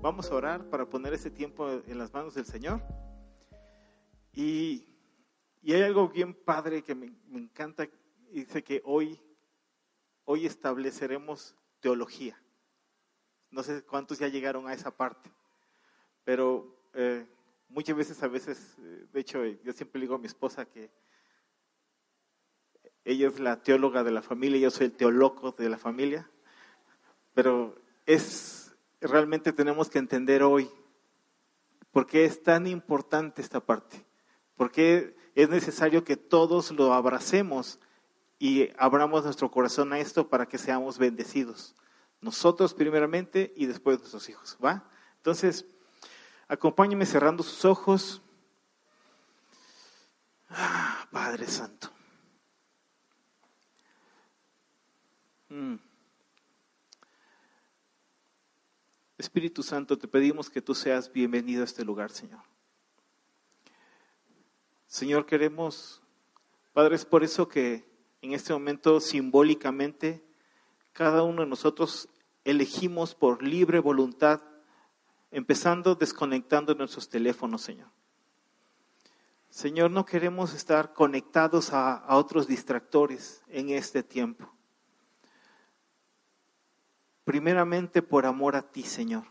vamos a orar para poner ese tiempo en las manos del Señor. Y, hay algo bien padre que me, me encanta. Dice que hoy, hoy estableceremos teología. No sé cuántos ya llegaron a esa parte, pero eh, muchas veces, a veces, eh, de hecho, yo siempre digo a mi esposa que ella es la teóloga de la familia, yo soy el teólogo de la familia, pero es realmente tenemos que entender hoy por qué es tan importante esta parte, por qué es necesario que todos lo abracemos y abramos nuestro corazón a esto para que seamos bendecidos. Nosotros primeramente y después nuestros hijos, ¿va? Entonces, acompáñenme cerrando sus ojos. Ah, Padre Santo. Mm. Espíritu Santo, te pedimos que tú seas bienvenido a este lugar, Señor. Señor, queremos, Padre, es por eso que en este momento simbólicamente cada uno de nosotros elegimos por libre voluntad, empezando desconectando nuestros teléfonos, Señor. Señor, no queremos estar conectados a, a otros distractores en este tiempo. Primeramente por amor a ti, Señor,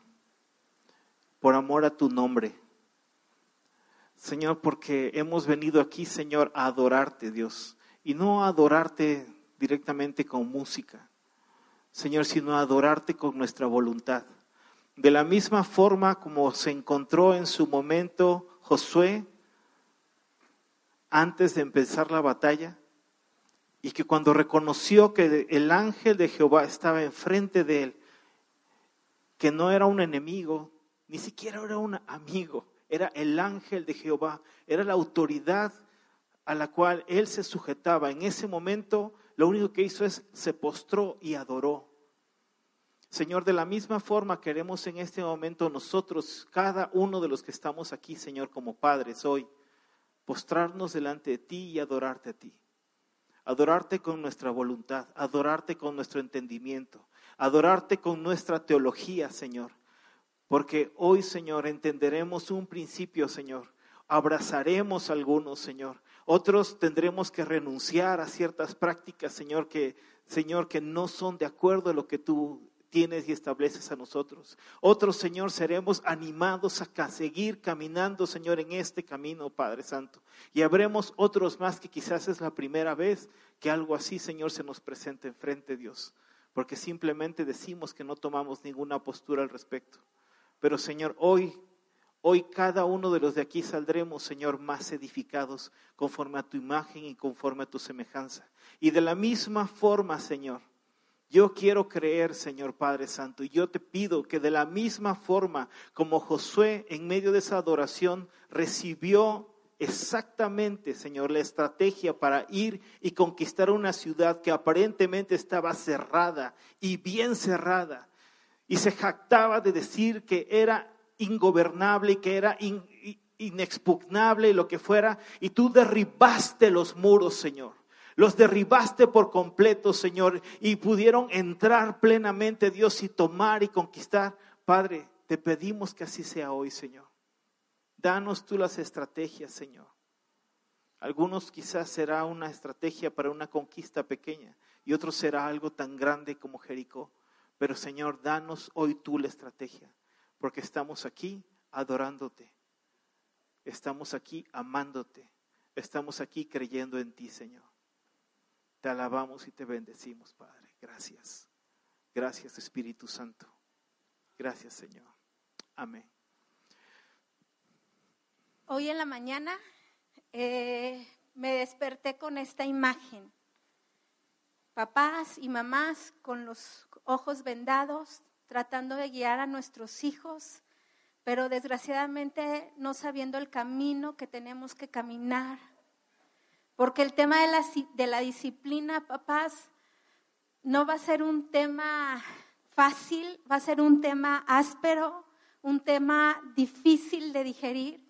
por amor a tu nombre. Señor, porque hemos venido aquí, Señor, a adorarte, Dios, y no a adorarte directamente con música, Señor, sino adorarte con nuestra voluntad. De la misma forma como se encontró en su momento Josué antes de empezar la batalla, y que cuando reconoció que el ángel de Jehová estaba enfrente de él, que no era un enemigo, ni siquiera era un amigo, era el ángel de Jehová, era la autoridad a la cual él se sujetaba. En ese momento lo único que hizo es se postró y adoró. Señor, de la misma forma queremos en este momento nosotros, cada uno de los que estamos aquí, Señor, como padres hoy, postrarnos delante de ti y adorarte a ti. Adorarte con nuestra voluntad, adorarte con nuestro entendimiento, adorarte con nuestra teología, Señor. Porque hoy, Señor, entenderemos un principio, Señor. Abrazaremos algunos, Señor. Otros tendremos que renunciar a ciertas prácticas, Señor, que, Señor, que no son de acuerdo a lo que tú tienes y estableces a nosotros. Otros, Señor, seremos animados a seguir caminando, Señor, en este camino, Padre Santo. Y habremos otros más que quizás es la primera vez que algo así, Señor, se nos presente enfrente, Dios. Porque simplemente decimos que no tomamos ninguna postura al respecto. Pero, Señor, hoy Hoy cada uno de los de aquí saldremos, Señor, más edificados conforme a tu imagen y conforme a tu semejanza. Y de la misma forma, Señor, yo quiero creer, Señor Padre Santo, y yo te pido que de la misma forma como Josué en medio de esa adoración recibió exactamente, Señor, la estrategia para ir y conquistar una ciudad que aparentemente estaba cerrada y bien cerrada, y se jactaba de decir que era ingobernable y que era inexpugnable y lo que fuera, y tú derribaste los muros, Señor. Los derribaste por completo, Señor, y pudieron entrar plenamente, Dios, y tomar y conquistar. Padre, te pedimos que así sea hoy, Señor. Danos tú las estrategias, Señor. Algunos quizás será una estrategia para una conquista pequeña y otros será algo tan grande como Jericó. Pero Señor, danos hoy tú la estrategia porque estamos aquí adorándote, estamos aquí amándote, estamos aquí creyendo en ti, Señor. Te alabamos y te bendecimos, Padre. Gracias. Gracias, Espíritu Santo. Gracias, Señor. Amén. Hoy en la mañana eh, me desperté con esta imagen. Papás y mamás con los ojos vendados, tratando de guiar a nuestros hijos, pero desgraciadamente no sabiendo el camino que tenemos que caminar. Porque el tema de la, disciplina, papás, no va a ser un tema fácil, va a ser un tema áspero, un tema difícil de digerir.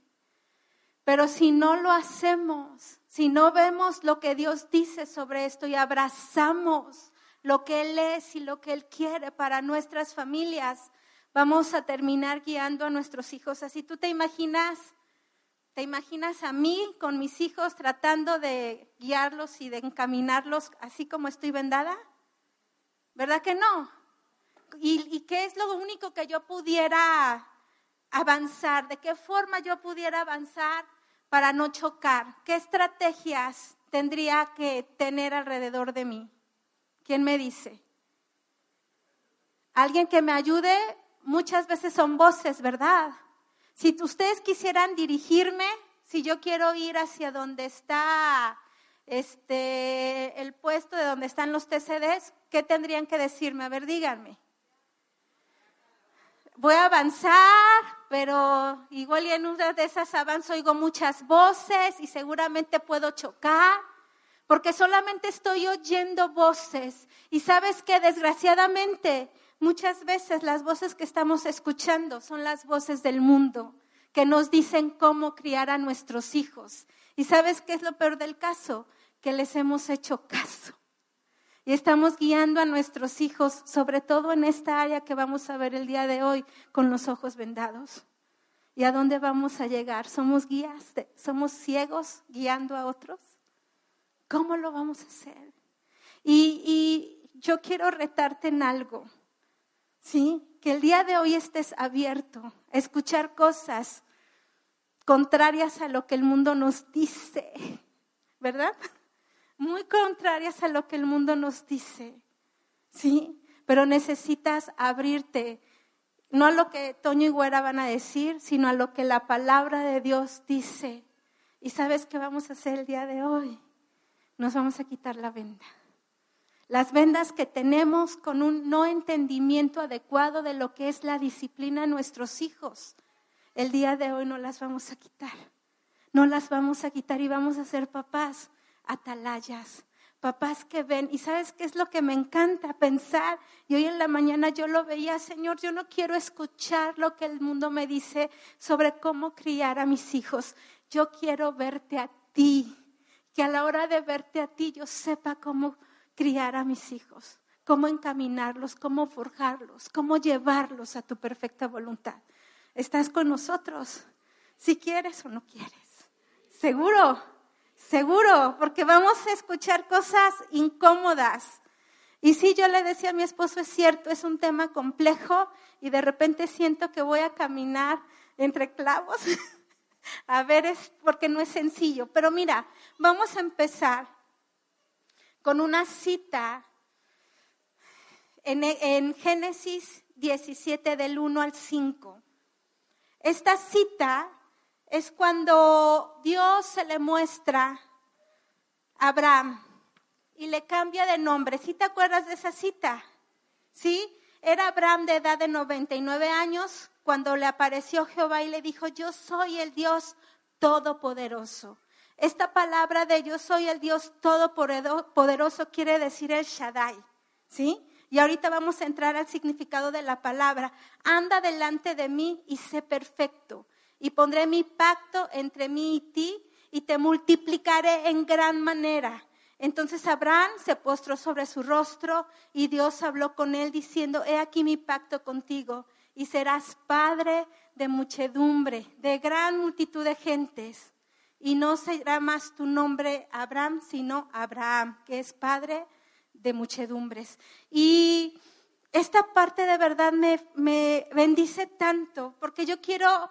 Pero si no lo hacemos, si no vemos lo que Dios dice sobre esto y abrazamos lo que Él es y lo que Él quiere para nuestras familias, vamos a terminar guiando a nuestros hijos así. ¿Tú te imaginas? ¿Te imaginas a mí con mis hijos tratando de guiarlos y de encaminarlos así como estoy vendada? ¿Verdad que no? ¿Y, qué es lo único que yo pudiera avanzar? ¿De qué forma yo pudiera avanzar para no chocar? ¿Qué estrategias tendría que tener alrededor de mí? ¿Quién me dice? Alguien que me ayude, muchas veces son voces, ¿verdad? Si ustedes quisieran dirigirme, si yo quiero ir hacia donde está este, el puesto de donde están los TCDs, ¿qué tendrían que decirme? A ver, díganme. Voy a avanzar, pero igual y en una de esas avanzo oigo muchas voces y seguramente puedo chocar, porque solamente estoy oyendo voces. Y sabes que desgraciadamente Muchas veces las voces que estamos escuchando son las voces del mundo que nos dicen cómo criar a nuestros hijos. ¿Y sabes qué es lo peor del caso? Que les hemos hecho caso. Y estamos guiando a nuestros hijos, sobre todo en esta área que vamos a ver el día de hoy, con los ojos vendados. ¿Y a dónde vamos a llegar? ¿Somos guías? ¿Somos ciegos guiando a otros? ¿Cómo lo vamos a hacer? Y, yo quiero retarte en algo. ¿Sí? Que el día de hoy estés abierto a escuchar cosas contrarias a lo que el mundo nos dice, ¿verdad? Muy contrarias a lo que el mundo nos dice, ¿sí? Pero necesitas abrirte, no a lo que Toño y Güera van a decir, sino a lo que la palabra de Dios dice. ¿Y sabes qué vamos a hacer el día de hoy? Nos vamos a quitar la venda las vendas que tenemos con un no entendimiento adecuado de lo que es la disciplina de nuestros hijos. El día de hoy no las vamos a quitar. No las vamos a quitar y vamos a ser papás atalayas, papás que ven. ¿Y sabes qué es lo que me encanta pensar? Y hoy en la mañana yo lo veía, Señor, yo no quiero escuchar lo que el mundo me dice sobre cómo criar a mis hijos. Yo quiero verte a ti, que a la hora de verte a ti yo sepa cómo criar a mis hijos, cómo encaminarlos, cómo forjarlos, cómo llevarlos a tu perfecta voluntad. ¿Estás con nosotros? Si quieres o no quieres. Seguro, seguro, porque vamos a escuchar cosas incómodas. Y si yo le decía a mi esposo, es cierto, es un tema complejo y de repente siento que voy a caminar entre clavos. a ver, es porque no es sencillo. Pero mira, vamos a empezar con una cita en, Génesis 17 del 1 al 5. Esta cita es cuando Dios se le muestra a Abraham y le cambia de nombre. ¿Sí te acuerdas de esa cita? ¿Sí? Era Abraham de edad de 99 años cuando le apareció Jehová y le dijo, yo soy el Dios todopoderoso. Esta palabra de yo soy el Dios todopoderoso quiere decir el Shaddai, ¿sí? Y ahorita vamos a entrar al significado de la palabra. Anda delante de mí y sé perfecto. Y pondré mi pacto entre mí y ti y te multiplicaré en gran manera. Entonces Abraham se postró sobre su rostro y Dios habló con él diciendo, he aquí mi pacto contigo y serás padre de muchedumbre, de gran multitud de gentes y no será más tu nombre Abraham, sino Abraham, que es padre de muchedumbres. Y esta parte de verdad me, bendice tanto, porque yo quiero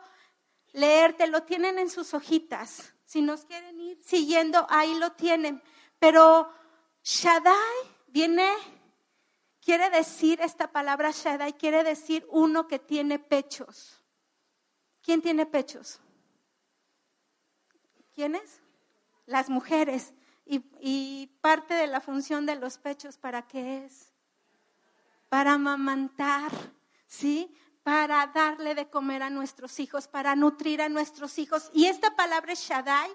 leerte, lo tienen en sus hojitas. Si nos quieren ir siguiendo, ahí lo tienen. Pero Shaddai viene, quiere decir, esta palabra Shaddai quiere decir uno que tiene pechos. ¿Quién tiene pechos? ¿Quiénes? Las mujeres. Y, parte de la función de los pechos, ¿para qué es? Para amamantar, ¿sí? Para darle de comer a nuestros hijos, para nutrir a nuestros hijos. Y esta palabra Shaddai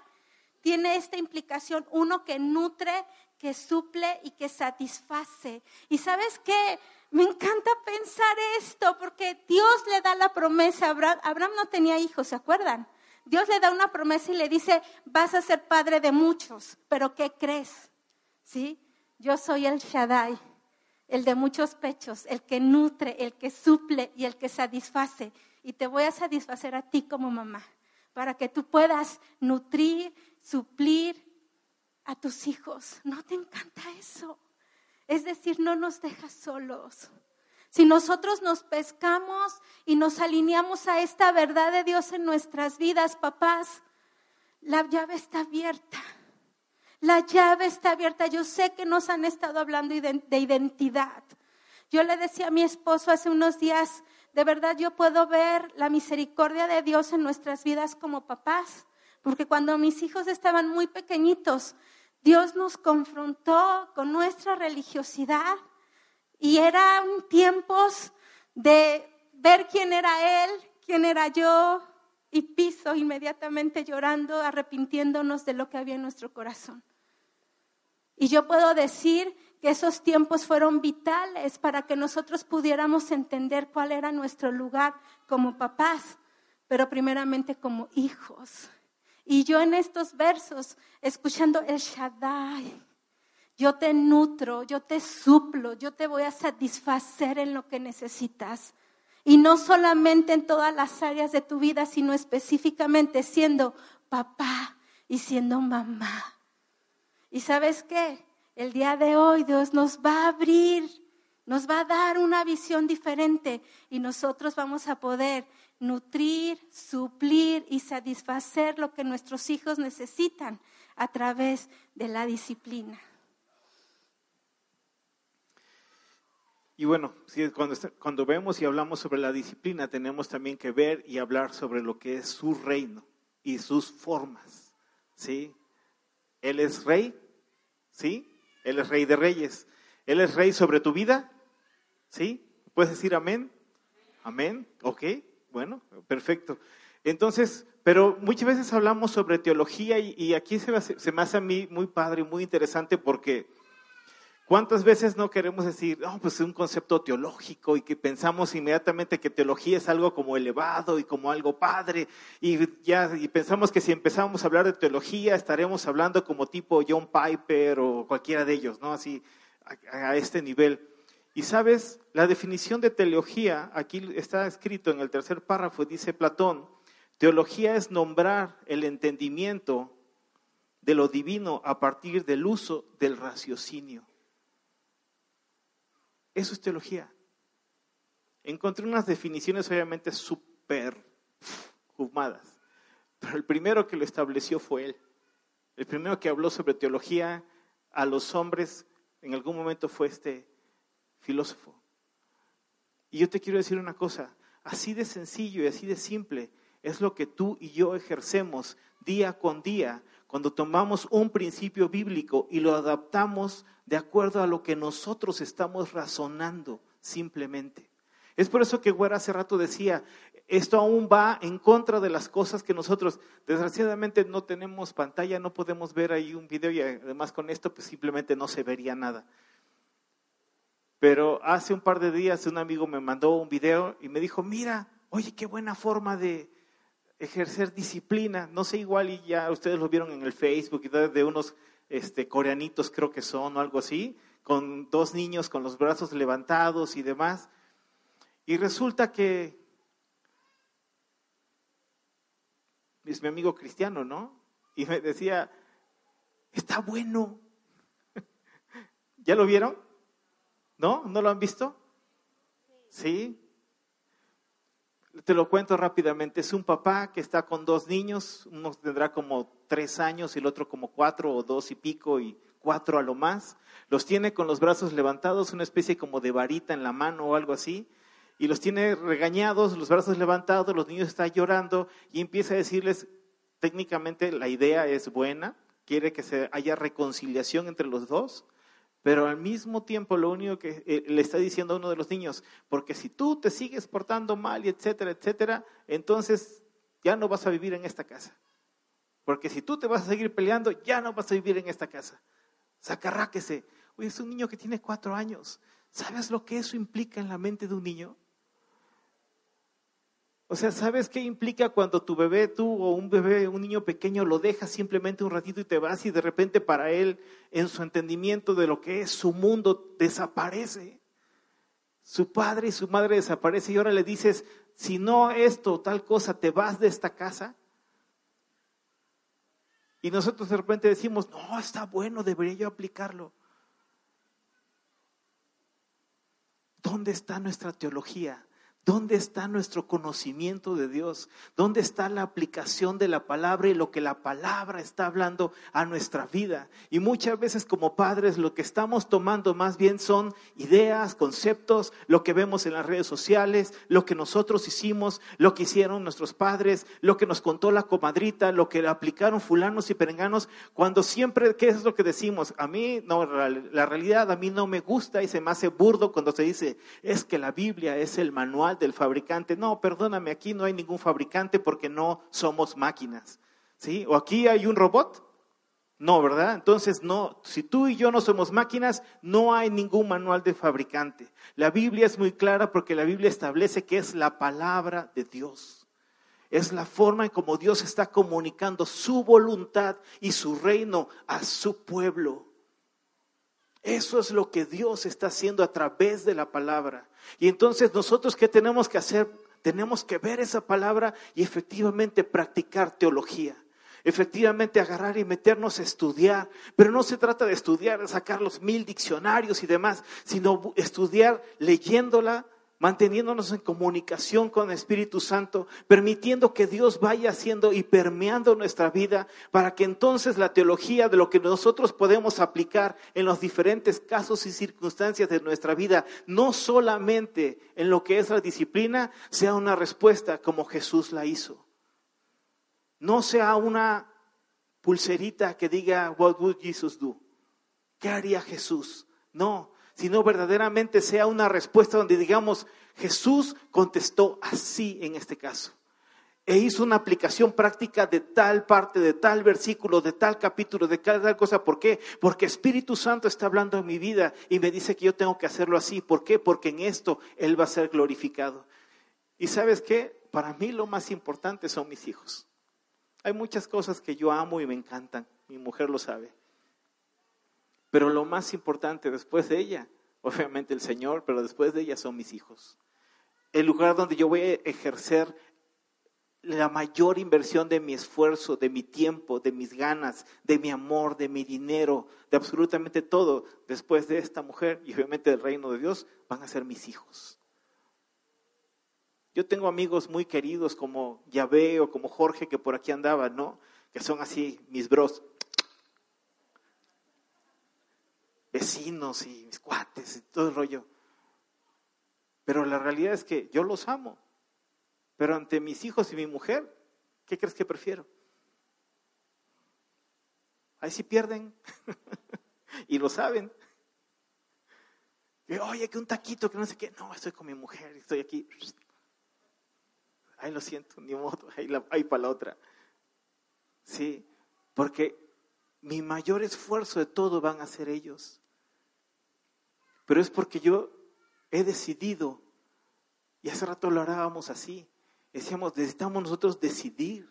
tiene esta implicación, uno que nutre, que suple y que satisface. Y sabes qué? Me encanta pensar esto porque Dios le da la promesa. Abraham, Abraham no tenía hijos, ¿se acuerdan? Dios le da una promesa y le dice, vas a ser padre de muchos, pero ¿qué crees? ¿Sí? Yo soy el Shaddai, el de muchos pechos, el que nutre, el que suple y el que satisface. Y te voy a satisfacer a ti como mamá, para que tú puedas nutrir, suplir a tus hijos. ¿No te encanta eso? Es decir, no nos dejas solos. Si nosotros nos pescamos y nos alineamos a esta verdad de Dios en nuestras vidas, papás, la llave está abierta. La llave está abierta. Yo sé que nos han estado hablando de identidad. Yo le decía a mi esposo hace unos días, de verdad yo puedo ver la misericordia de Dios en nuestras vidas como papás, porque cuando mis hijos estaban muy pequeñitos, Dios nos confrontó con nuestra religiosidad y eran tiempos de ver quién era Él, quién era yo, y piso inmediatamente llorando, arrepintiéndonos de lo que había en nuestro corazón. Y yo puedo decir que esos tiempos fueron vitales para que nosotros pudiéramos entender cuál era nuestro lugar como papás, pero primeramente como hijos. Y yo en estos versos, escuchando el Shaddai, yo te nutro, yo te suplo, yo te voy a satisfacer en lo que necesitas. Y no solamente en todas las áreas de tu vida, sino específicamente siendo papá y siendo mamá. Y sabes qué? El día de hoy Dios nos va a abrir, nos va a dar una visión diferente y nosotros vamos a poder nutrir, suplir y satisfacer lo que nuestros hijos necesitan a través de la disciplina. Y bueno, cuando, cuando vemos y hablamos sobre la disciplina, tenemos también que ver y hablar sobre lo que es su reino y sus formas. ¿sí? Él es rey, ¿Sí? Él es rey de reyes. Él es rey sobre tu vida. ¿Sí? ¿Puedes decir amén? Amén. Ok, bueno, perfecto. Entonces, pero muchas veces hablamos sobre teología y, aquí se, se me hace a mí muy padre, muy interesante porque ¿Cuántas veces no queremos decir, no, pues es un concepto teológico y que pensamos inmediatamente que teología es algo como elevado y como algo padre y ya y pensamos que si empezamos a hablar de teología estaremos hablando como tipo John Piper o cualquiera de ellos, ¿no? Así a, a este nivel. Y sabes, la definición de teología, aquí está escrito en el tercer párrafo, dice Platón, teología es nombrar el entendimiento de lo divino a partir del uso del raciocinio. Eso es teología. Encontré unas definiciones obviamente súper fumadas, pero el primero que lo estableció fue él. El primero que habló sobre teología a los hombres en algún momento fue este filósofo. Y yo te quiero decir una cosa, así de sencillo y así de simple es lo que tú y yo ejercemos día con día cuando tomamos un principio bíblico y lo adaptamos de acuerdo a lo que nosotros estamos razonando simplemente. Es por eso que Güera hace rato decía, esto aún va en contra de las cosas que nosotros, desgraciadamente no tenemos pantalla, no podemos ver ahí un video y además con esto pues simplemente no se vería nada. Pero hace un par de días un amigo me mandó un video y me dijo, mira, oye, qué buena forma de ejercer disciplina. No sé, igual y ya ustedes lo vieron en el Facebook de unos este, coreanitos creo que son o algo así, con dos niños con los brazos levantados y demás. Y resulta que es mi amigo cristiano, ¿no? Y me decía, está bueno. ¿Ya lo vieron? ¿No? ¿No lo han visto? Sí. Te lo cuento rápidamente. Es un papá que está con dos niños, uno tendrá como tres años y el otro como cuatro o dos y pico y cuatro a lo más. Los tiene con los brazos levantados, una especie como de varita en la mano o algo así. Y los tiene regañados, los brazos levantados, los niños están llorando y empieza a decirles, técnicamente la idea es buena, quiere que se haya reconciliación entre los dos, pero al mismo tiempo lo único que eh, le está diciendo a uno de los niños, porque si tú te sigues portando mal y etcétera, etcétera, entonces ya no vas a vivir en esta casa. Porque si tú te vas a seguir peleando, ya no vas a vivir en esta casa. Sacarráquese. Oye, es un niño que tiene cuatro años. ¿Sabes lo que eso implica en la mente de un niño? O sea, ¿sabes qué implica cuando tu bebé, tú o un bebé, un niño pequeño, lo dejas simplemente un ratito y te vas y de repente para él, en su entendimiento de lo que es su mundo, desaparece? Su padre y su madre desaparecen y ahora le dices, si no esto, tal cosa, te vas de esta casa. Y nosotros de repente decimos, no, está bueno, debería yo aplicarlo. ¿Dónde está nuestra teología? ¿Dónde está nuestro conocimiento de Dios? ¿Dónde está la aplicación de la palabra y lo que la palabra está hablando a nuestra vida? Y muchas veces como padres lo que estamos tomando más bien son ideas, conceptos, lo que vemos en las redes sociales, lo que nosotros hicimos, lo que hicieron nuestros padres, lo que nos contó la comadrita, lo que aplicaron fulanos y perenganos, cuando siempre, ¿qué es lo que decimos? A mí, no, la realidad a mí no me gusta y se me hace burdo cuando se dice, es que la Biblia es el manual del fabricante. No, perdóname, aquí no hay ningún fabricante porque no somos máquinas. ¿Sí? ¿O aquí hay un robot? No, ¿verdad? Entonces, no, si tú y yo no somos máquinas, no hay ningún manual de fabricante. La Biblia es muy clara porque la Biblia establece que es la palabra de Dios. Es la forma en como Dios está comunicando su voluntad y su reino a su pueblo. Eso es lo que Dios está haciendo a través de la palabra. Y entonces nosotros, ¿qué tenemos que hacer? Tenemos que ver esa palabra y efectivamente practicar teología. Efectivamente agarrar y meternos a estudiar. Pero no se trata de estudiar, sacar los mil diccionarios y demás, sino estudiar leyéndola, manteniéndonos en comunicación con el Espíritu Santo, permitiendo que Dios vaya haciendo y permeando nuestra vida para que entonces la teología de lo que nosotros podemos aplicar en los diferentes casos y circunstancias de nuestra vida, no solamente en lo que es la disciplina, sea una respuesta como Jesús la hizo. No sea una pulserita que diga, What would Jesus do? ¿Qué haría Jesús? No, sino verdaderamente sea una respuesta donde digamos, Jesús contestó así en este caso. E hizo una aplicación práctica de tal parte, de tal versículo, de tal capítulo, de tal cosa. ¿Por qué? Porque Espíritu Santo está hablando en mi vida y me dice que yo tengo que hacerlo así. ¿Por qué? Porque en esto Él va a ser glorificado. Y sabes qué? Para mí lo más importante son mis hijos. Hay muchas cosas que yo amo y me encantan. Mi mujer lo sabe. Pero lo más importante después de ella, obviamente el Señor, pero después de ella son mis hijos. El lugar donde yo voy a ejercer la mayor inversión de mi esfuerzo, de mi tiempo, de mis ganas, de mi amor, de mi dinero, de absolutamente todo, después de esta mujer y obviamente del reino de Dios, van a ser mis hijos. Yo tengo amigos muy queridos como Yahvé o como Jorge que por aquí andaba, ¿no? Que son así mis bros. Vecinos y mis cuates y todo el rollo. Pero la realidad es que yo los amo. Pero ante mis hijos y mi mujer, ¿qué crees que prefiero? Ahí sí pierden. y lo saben. Oye, que un taquito, que no sé qué. No, estoy con mi mujer, estoy aquí. Ahí lo siento, ni modo, ahí, ahí para la otra. Sí, porque mi mayor esfuerzo de todo van a ser ellos pero es porque yo he decidido, y hace rato lo hablábamos así, decíamos, necesitamos nosotros decidir,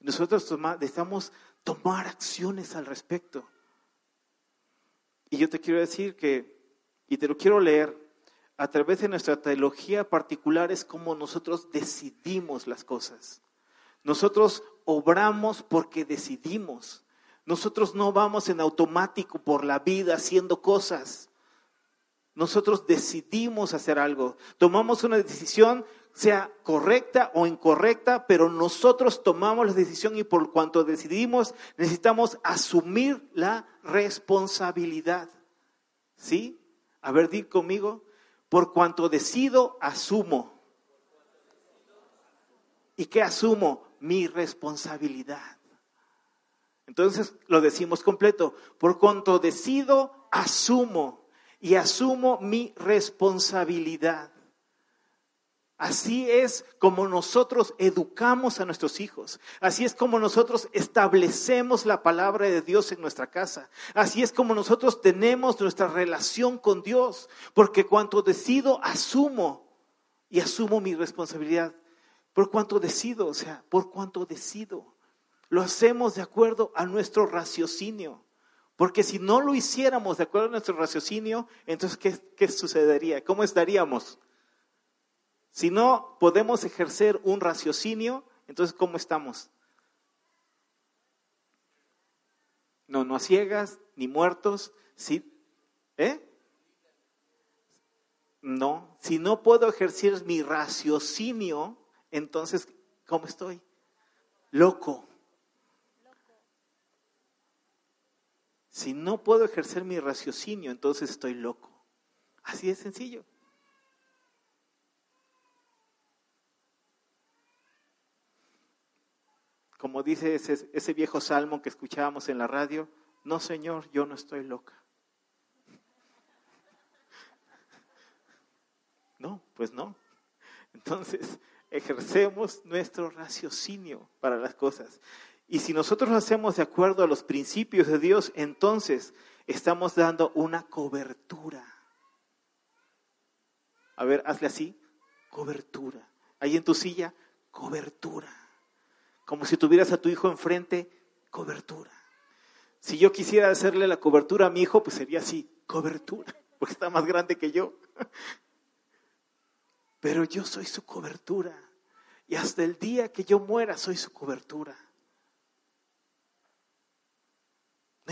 nosotros necesitamos tomar acciones al respecto. Y yo te quiero decir que, y te lo quiero leer, a través de nuestra teología particular es como nosotros decidimos las cosas. Nosotros obramos porque decidimos. Nosotros no vamos en automático por la vida haciendo cosas. Nosotros decidimos hacer algo, tomamos una decisión, sea correcta o incorrecta, pero nosotros tomamos la decisión y por cuanto decidimos necesitamos asumir la responsabilidad. ¿Sí? A ver, di conmigo, por cuanto decido, asumo. ¿Y qué asumo? Mi responsabilidad. Entonces lo decimos completo, por cuanto decido, asumo y asumo mi responsabilidad. Así es como nosotros educamos a nuestros hijos. Así es como nosotros establecemos la palabra de Dios en nuestra casa. Así es como nosotros tenemos nuestra relación con Dios. Porque cuando decido, asumo y asumo mi responsabilidad. Por cuanto decido, o sea, por cuanto decido. Lo hacemos de acuerdo a nuestro raciocinio. Porque si no lo hiciéramos de acuerdo a nuestro raciocinio, entonces, ¿qué, qué sucedería? ¿Cómo estaríamos? Si no podemos ejercer un raciocinio, entonces, ¿cómo estamos? No, no a ciegas, ni muertos, sí. ¿Eh? No, si no puedo ejercer mi raciocinio, entonces, ¿cómo estoy? Loco. Si no puedo ejercer mi raciocinio, entonces estoy loco. Así de sencillo. Como dice ese, ese, viejo salmo que escuchábamos en la radio, no Señor, yo no estoy loca. No, pues no. Entonces, ejercemos nuestro raciocinio para las cosas. Y si nosotros lo hacemos de acuerdo a los principios de Dios, entonces estamos dando una cobertura. A ver, hazle así, cobertura. Ahí en tu silla, cobertura. Como si tuvieras a tu hijo enfrente, cobertura. Si yo quisiera hacerle la cobertura a mi hijo, pues sería así, cobertura, porque está más grande que yo. Pero yo soy su cobertura. Y hasta el día que yo muera, soy su cobertura.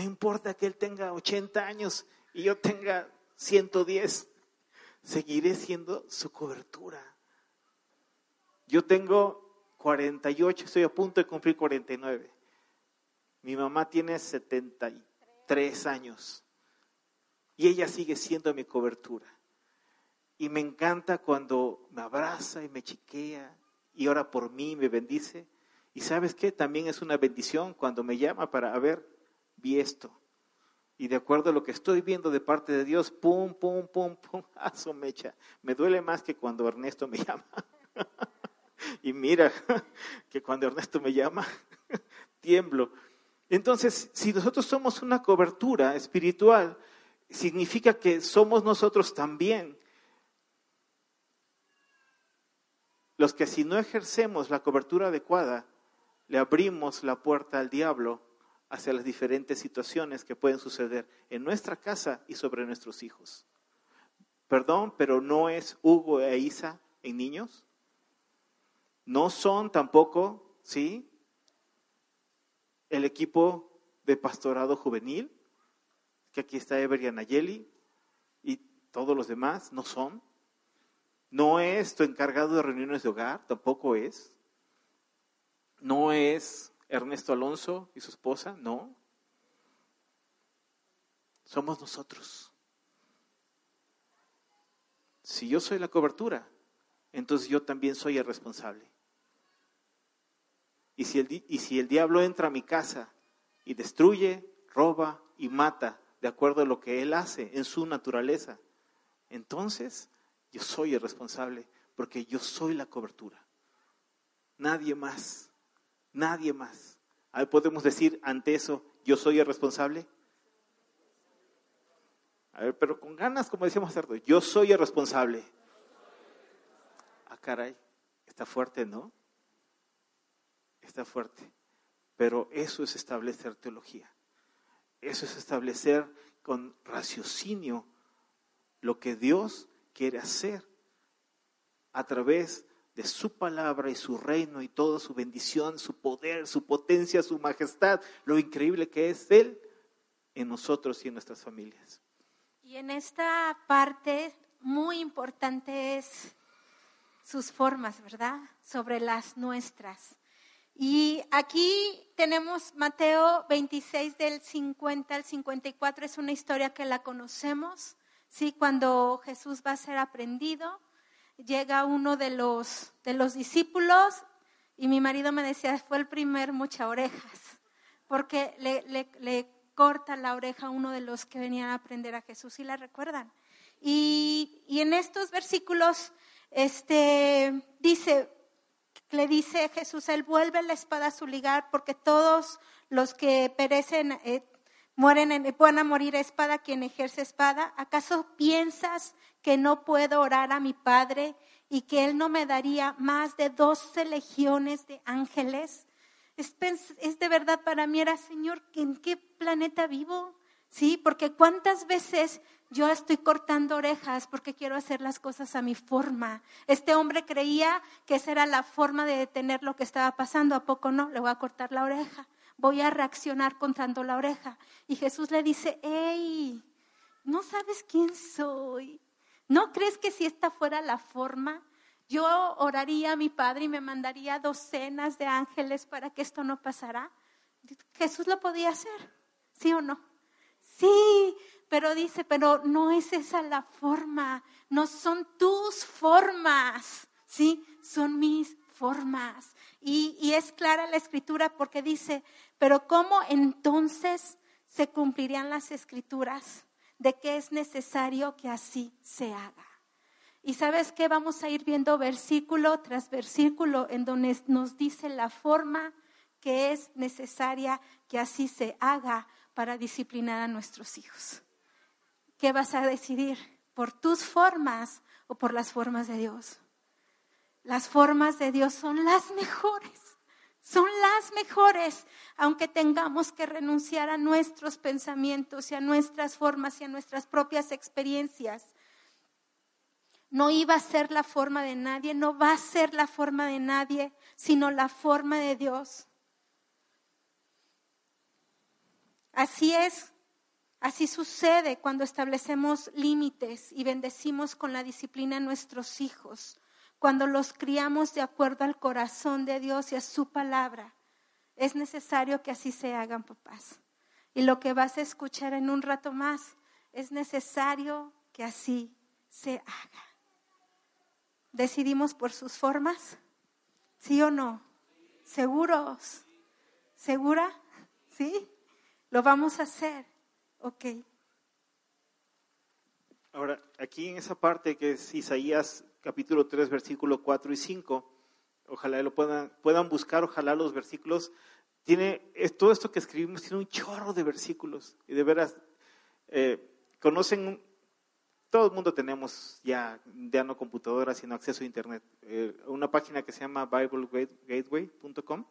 No importa que él tenga 80 años y yo tenga 110, seguiré siendo su cobertura. Yo tengo 48, estoy a punto de cumplir 49. Mi mamá tiene 73 años y ella sigue siendo mi cobertura. Y me encanta cuando me abraza y me chiquea y ora por mí, me bendice. Y sabes qué, también es una bendición cuando me llama para, ver, vi esto. Y de acuerdo a lo que estoy viendo de parte de Dios, pum, pum, pum, pum, aso mecha. Me duele más que cuando Ernesto me llama. y mira, que cuando Ernesto me llama, tiemblo. Entonces, si nosotros somos una cobertura espiritual, significa que somos nosotros también los que si no ejercemos la cobertura adecuada, le abrimos la puerta al diablo hacia las diferentes situaciones que pueden suceder en nuestra casa y sobre nuestros hijos. Perdón, pero no es Hugo e Isa en niños. No son tampoco, ¿sí? El equipo de pastorado juvenil, que aquí está Ever y Anayeli, y todos los demás, no son. No es tu encargado de reuniones de hogar, tampoco es. No es Ernesto Alonso y su esposa, no. Somos nosotros. Si yo soy la cobertura, entonces yo también soy el responsable. Y si el, y si el diablo entra a mi casa y destruye, roba y mata de acuerdo a lo que él hace en su naturaleza, entonces yo soy el responsable porque yo soy la cobertura. Nadie más. Nadie más. Ahí podemos decir ante eso, yo soy el responsable. A ver, pero con ganas, como decíamos hace yo soy el responsable. Ah, caray, está fuerte, ¿no? Está fuerte. Pero eso es establecer teología. Eso es establecer con raciocinio lo que Dios quiere hacer a través su palabra y su reino y toda su bendición, su poder, su potencia, su majestad, lo increíble que es Él en nosotros y en nuestras familias. Y en esta parte muy importante es sus formas, ¿verdad? Sobre las nuestras. Y aquí tenemos Mateo 26 del 50 al 54, es una historia que la conocemos, ¿sí? Cuando Jesús va a ser aprendido llega uno de los, de los discípulos y mi marido me decía, fue el primer mucha orejas, porque le, le, corta la oreja a uno de los que venían a aprender a Jesús, y la recuerdan? Y, y en estos versículos este, dice, le dice Jesús, Él vuelve la espada a su lugar porque todos los que perecen eh, mueren en, van a morir espada quien ejerce espada. ¿Acaso piensas que no puedo orar a mi Padre y que Él no me daría más de doce legiones de ángeles. Es, de verdad para mí era, Señor, ¿en qué planeta vivo? Sí, porque cuántas veces yo estoy cortando orejas porque quiero hacer las cosas a mi forma. Este hombre creía que esa era la forma de detener lo que estaba pasando. ¿A poco no? Le voy a cortar la oreja. Voy a reaccionar cortando la oreja. Y Jesús le dice, hey, ¿no sabes quién soy? ¿No crees que si esta fuera la forma, yo oraría a mi Padre y me mandaría docenas de ángeles para que esto no pasara? Jesús lo podía hacer, ¿sí o no? Sí, pero dice, pero no es esa la forma, no son tus formas, ¿sí? Son mis formas. Y, y, es clara la escritura porque dice, pero ¿cómo entonces se cumplirían las escrituras de que es necesario que así se haga? Y sabes que vamos a ir viendo versículo tras versículo en donde nos dice la forma que es necesaria que así se haga para disciplinar a nuestros hijos. ¿Qué vas a decidir? ¿Por tus formas o por las formas de Dios? Las formas de Dios son las mejores, son las mejores, aunque tengamos que renunciar a nuestros pensamientos y a nuestras formas y a nuestras propias experiencias. No iba a ser la forma de nadie, no va a ser la forma de nadie, sino la forma de Dios. Así es Así sucede cuando establecemos límites y bendecimos con la disciplina a nuestros hijos, cuando los criamos de acuerdo al corazón de Dios y a su palabra. Es necesario que así se hagan, papás. Y lo que vas a escuchar en un rato más, es necesario que así se haga. ¿Decidimos por sus formas? ¿Sí o no? ¿Seguros? ¿Segura? ¿Sí? Lo vamos a hacer. Ok. Ahora, aquí en esa parte que es Isaías capítulo 3, versículo 4 y 5, ojalá lo puedan, puedan buscar, ojalá los versículos. Tiene, es, todo esto que escribimos tiene un chorro de versículos. Y de veras, eh, conocen, todo el mundo tenemos ya, ya no computadoras, sino acceso a Internet. Eh, una página que se llama BibleGateway.com,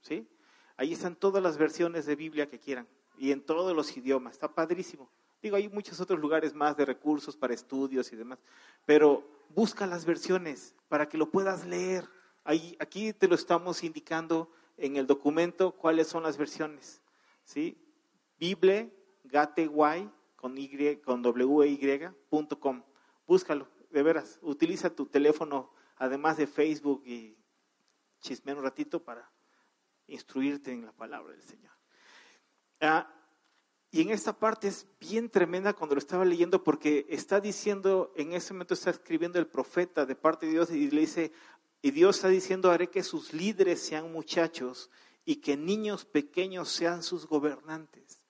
¿sí? Ahí están todas las versiones de Biblia que quieran y en todos los idiomas. Está padrísimo. Digo, hay muchos otros lugares más de recursos para estudios y demás, pero busca las versiones para que lo puedas leer. Ahí, aquí te lo estamos indicando en el documento cuáles son las versiones. ¿sí? Bible, con, y, con w Búscalo, de veras. Utiliza tu teléfono, además de Facebook y chismear un ratito para instruirte en la palabra del Señor. Ah, y en esta parte es bien tremenda cuando lo estaba leyendo porque está diciendo, en ese momento está escribiendo el profeta de parte de Dios y le dice, y Dios está diciendo, haré que sus líderes sean muchachos y que niños pequeños sean sus gobernantes.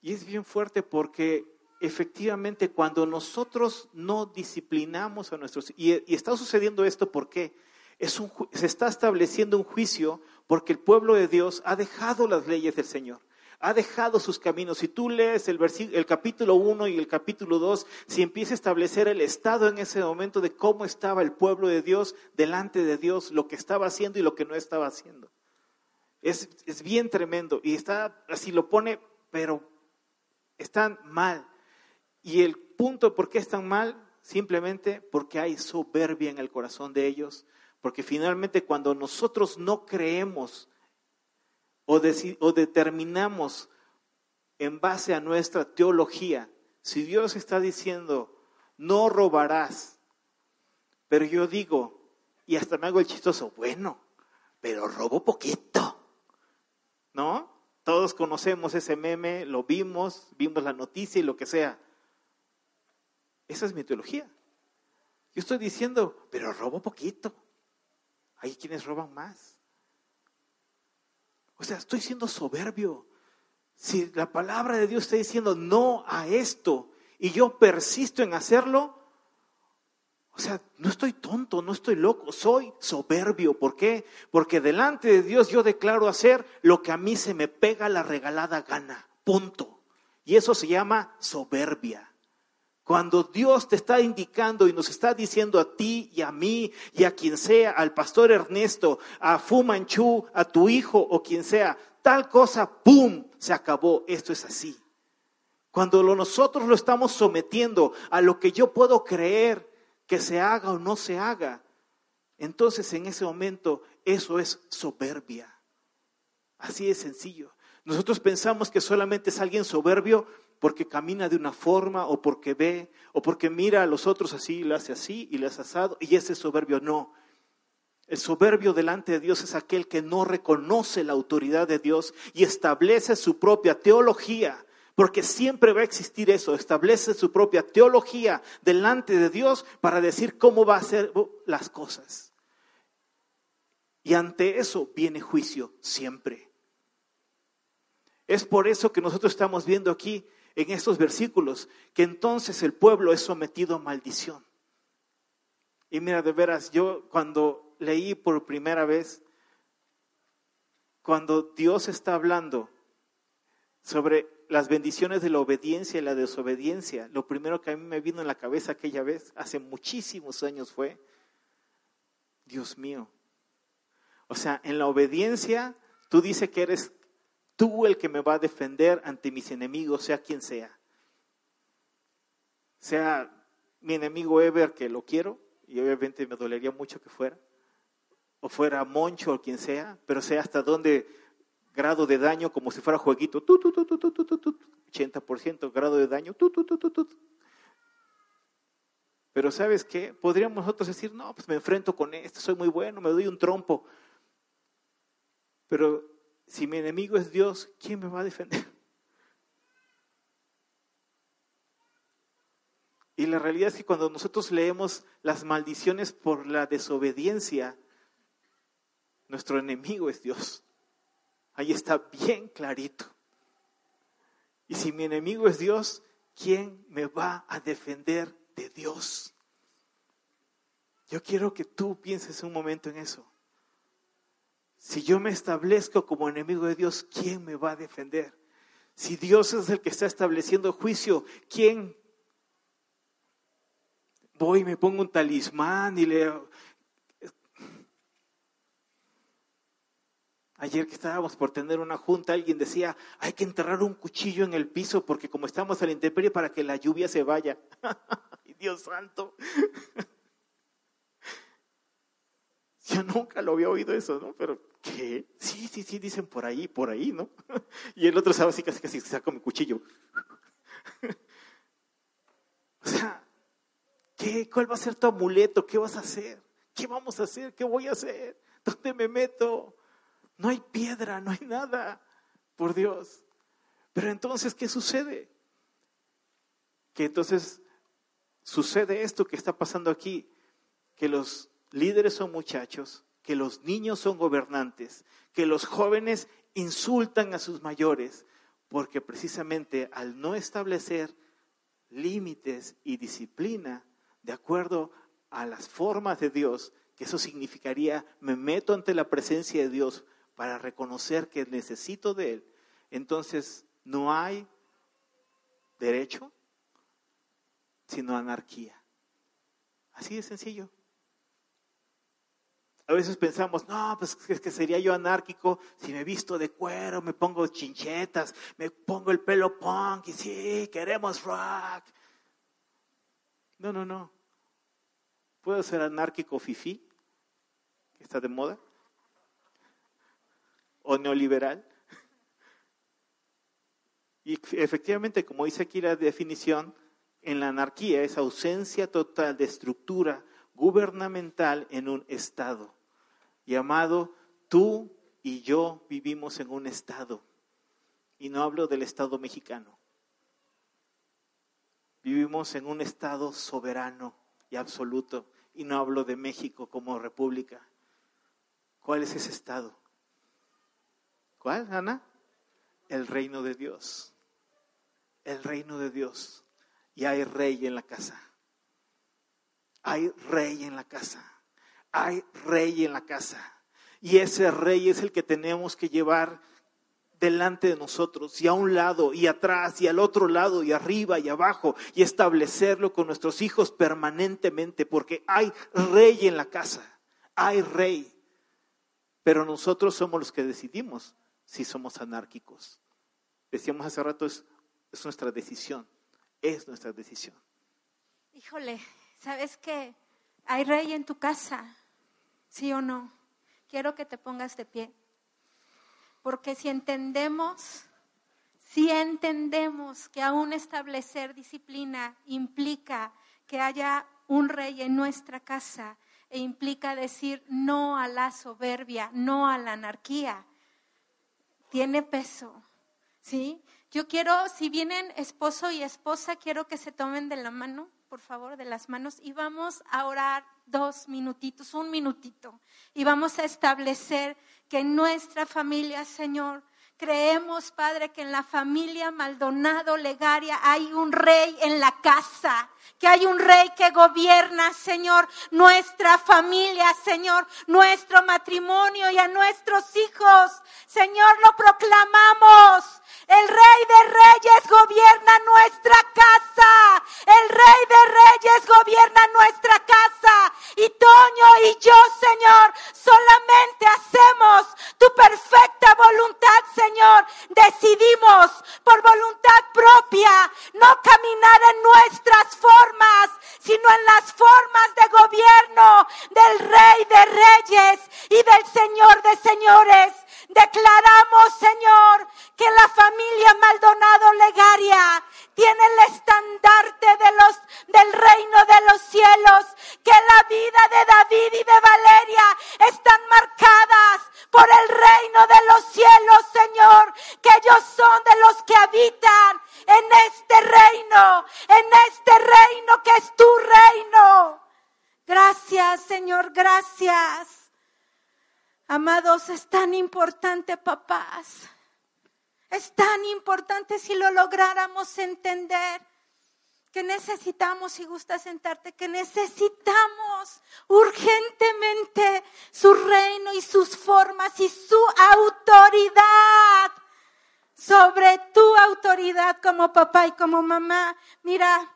Y es bien fuerte porque efectivamente cuando nosotros no disciplinamos a nuestros, y, y está sucediendo esto porque es un, se está estableciendo un juicio porque el pueblo de Dios ha dejado las leyes del Señor ha dejado sus caminos. Si tú lees el, el capítulo 1 y el capítulo 2, si empieza a establecer el estado en ese momento de cómo estaba el pueblo de Dios delante de Dios, lo que estaba haciendo y lo que no estaba haciendo. Es, es bien tremendo y está, así lo pone, pero están mal. Y el punto por qué están mal, simplemente porque hay soberbia en el corazón de ellos, porque finalmente cuando nosotros no creemos o, determinamos en base a nuestra teología, si Dios está diciendo, no robarás, pero yo digo, y hasta me hago el chistoso, bueno, pero robo poquito, ¿no? Todos conocemos ese meme, lo vimos, vimos la noticia y lo que sea. Esa es mi teología. Yo estoy diciendo, pero robo poquito. Hay quienes roban más. O sea, estoy siendo soberbio. Si la palabra de Dios está diciendo no a esto y yo persisto en hacerlo, o sea, no estoy tonto, no estoy loco, soy soberbio. ¿Por qué? Porque delante de Dios yo declaro hacer lo que a mí se me pega la regalada gana. Punto. Y eso se llama soberbia. Cuando Dios te está indicando y nos está diciendo a ti y a mí y a quien sea, al pastor Ernesto, a Fu Manchu, a tu hijo o quien sea, tal cosa, ¡pum! Se acabó. Esto es así. Cuando nosotros lo estamos sometiendo a lo que yo puedo creer que se haga o no se haga, entonces en ese momento eso es soberbia. Así de sencillo. Nosotros pensamos que solamente es alguien soberbio porque camina de una forma o porque ve o porque mira a los otros así y lo hace así y le hace asado y ese soberbio no. El soberbio delante de Dios es aquel que no reconoce la autoridad de Dios y establece su propia teología, porque siempre va a existir eso, establece su propia teología delante de Dios para decir cómo va a ser las cosas. Y ante eso viene juicio siempre. Es por eso que nosotros estamos viendo aquí en estos versículos que entonces el pueblo es sometido a maldición. Y mira, de veras, yo cuando leí por primera vez, cuando Dios está hablando sobre las bendiciones de la obediencia y la desobediencia, lo primero que a mí me vino en la cabeza aquella vez, hace muchísimos años fue, Dios mío. O sea, en la obediencia, tú dices que eres tú el que me va a defender ante mis enemigos, sea quien sea. Sea mi enemigo Ever, que lo quiero, y obviamente me dolería mucho que fuera, o fuera Moncho o quien sea, pero sea hasta dónde grado de daño, como si fuera jueguito, 80% grado de daño, pero ¿sabes qué? Podríamos nosotros decir, no, pues me enfrento con esto, soy muy bueno, me doy un trompo. Pero si mi enemigo es Dios, ¿quién me va a defender? Y la realidad es que cuando nosotros leemos las maldiciones por la desobediencia, nuestro enemigo es Dios. Ahí está bien clarito. Y si mi enemigo es Dios, ¿quién me va a defender de Dios? Yo quiero que tú pienses un momento en eso. Si yo me establezco como enemigo de Dios, ¿quién me va a defender? Si Dios es el que está estableciendo juicio, ¿quién? Voy y me pongo un talismán y le... Ayer que estábamos por tener una junta, alguien decía, hay que enterrar un cuchillo en el piso porque como estamos a la intemperie para que la lluvia se vaya. Dios santo. Yo nunca lo había oído eso, ¿no? Pero ¿qué? Sí, sí, sí, dicen por ahí, por ahí, ¿no? Y el otro sabe así casi casi saca mi cuchillo. O sea, ¿qué? ¿Cuál va a ser tu amuleto? ¿Qué vas a hacer? ¿Qué vamos a hacer? ¿Qué voy a hacer? ¿Dónde me meto? No hay piedra, no hay nada, por Dios. Pero entonces, ¿qué sucede? Que entonces sucede esto que está pasando aquí, que los líderes son muchachos, que los niños son gobernantes, que los jóvenes insultan a sus mayores, porque precisamente al no establecer límites y disciplina de acuerdo a las formas de Dios, que eso significaría me meto ante la presencia de Dios para reconocer que necesito de Él, entonces no hay derecho, sino anarquía. Así de sencillo. A veces pensamos, no, pues es que sería yo anárquico si me visto de cuero, me pongo chinchetas, me pongo el pelo punk y sí, queremos rock. No, no, no. ¿Puedo ser anárquico que está de moda? ¿O neoliberal? Y efectivamente, como dice aquí la definición, en la anarquía es ausencia total de estructura gubernamental en un Estado. Llamado, tú y yo vivimos en un Estado. Y no hablo del Estado mexicano. Vivimos en un Estado soberano y absoluto. Y no hablo de México como república. ¿Cuál es ese Estado? ¿Cuál, Ana? El reino de Dios. El reino de Dios. Y hay rey en la casa. Hay rey en la casa. Hay rey en la casa. Y ese rey es el que tenemos que llevar delante de nosotros y a un lado y atrás y al otro lado y arriba y abajo y establecerlo con nuestros hijos permanentemente porque hay rey en la casa, hay rey. Pero nosotros somos los que decidimos si somos anárquicos. Decíamos hace rato, es, es nuestra decisión, es nuestra decisión. Híjole, ¿sabes qué? Hay rey en tu casa, ¿sí o no? Quiero que te pongas de pie. Porque si entendemos, si entendemos que aún establecer disciplina implica que haya un rey en nuestra casa e implica decir no a la soberbia, no a la anarquía, tiene peso, ¿sí? Yo quiero, si vienen esposo y esposa, quiero que se tomen de la mano por favor, de las manos y vamos a orar dos minutitos, un minutito. Y vamos a establecer que en nuestra familia, Señor, creemos, Padre, que en la familia Maldonado Legaria hay un rey en la casa, que hay un rey que gobierna, Señor, nuestra familia, Señor, nuestro matrimonio y a nuestros hijos. Señor, lo proclamamos. El rey de reyes gobierna nuestra casa. El rey de reyes gobierna nuestra casa. Y Toño y yo, Señor, solamente hacemos tu perfecta voluntad, Señor. Decidimos por voluntad propia no caminar en nuestras formas, sino en las formas de gobierno del rey de reyes y del señor de señores. Declaramos, Señor, que la familia Maldonado Legaria tiene el estandarte de los, del reino de los cielos, que la vida de David y de Valeria están marcadas por el reino de los cielos, Señor, que ellos son de los que habitan en este reino, en este reino que es tu reino. Gracias, Señor, gracias. Amados, es tan importante, papás. Es tan importante si lo lográramos entender que necesitamos, si gusta sentarte, que necesitamos urgentemente su reino y sus formas y su autoridad sobre tu autoridad como papá y como mamá. Mira,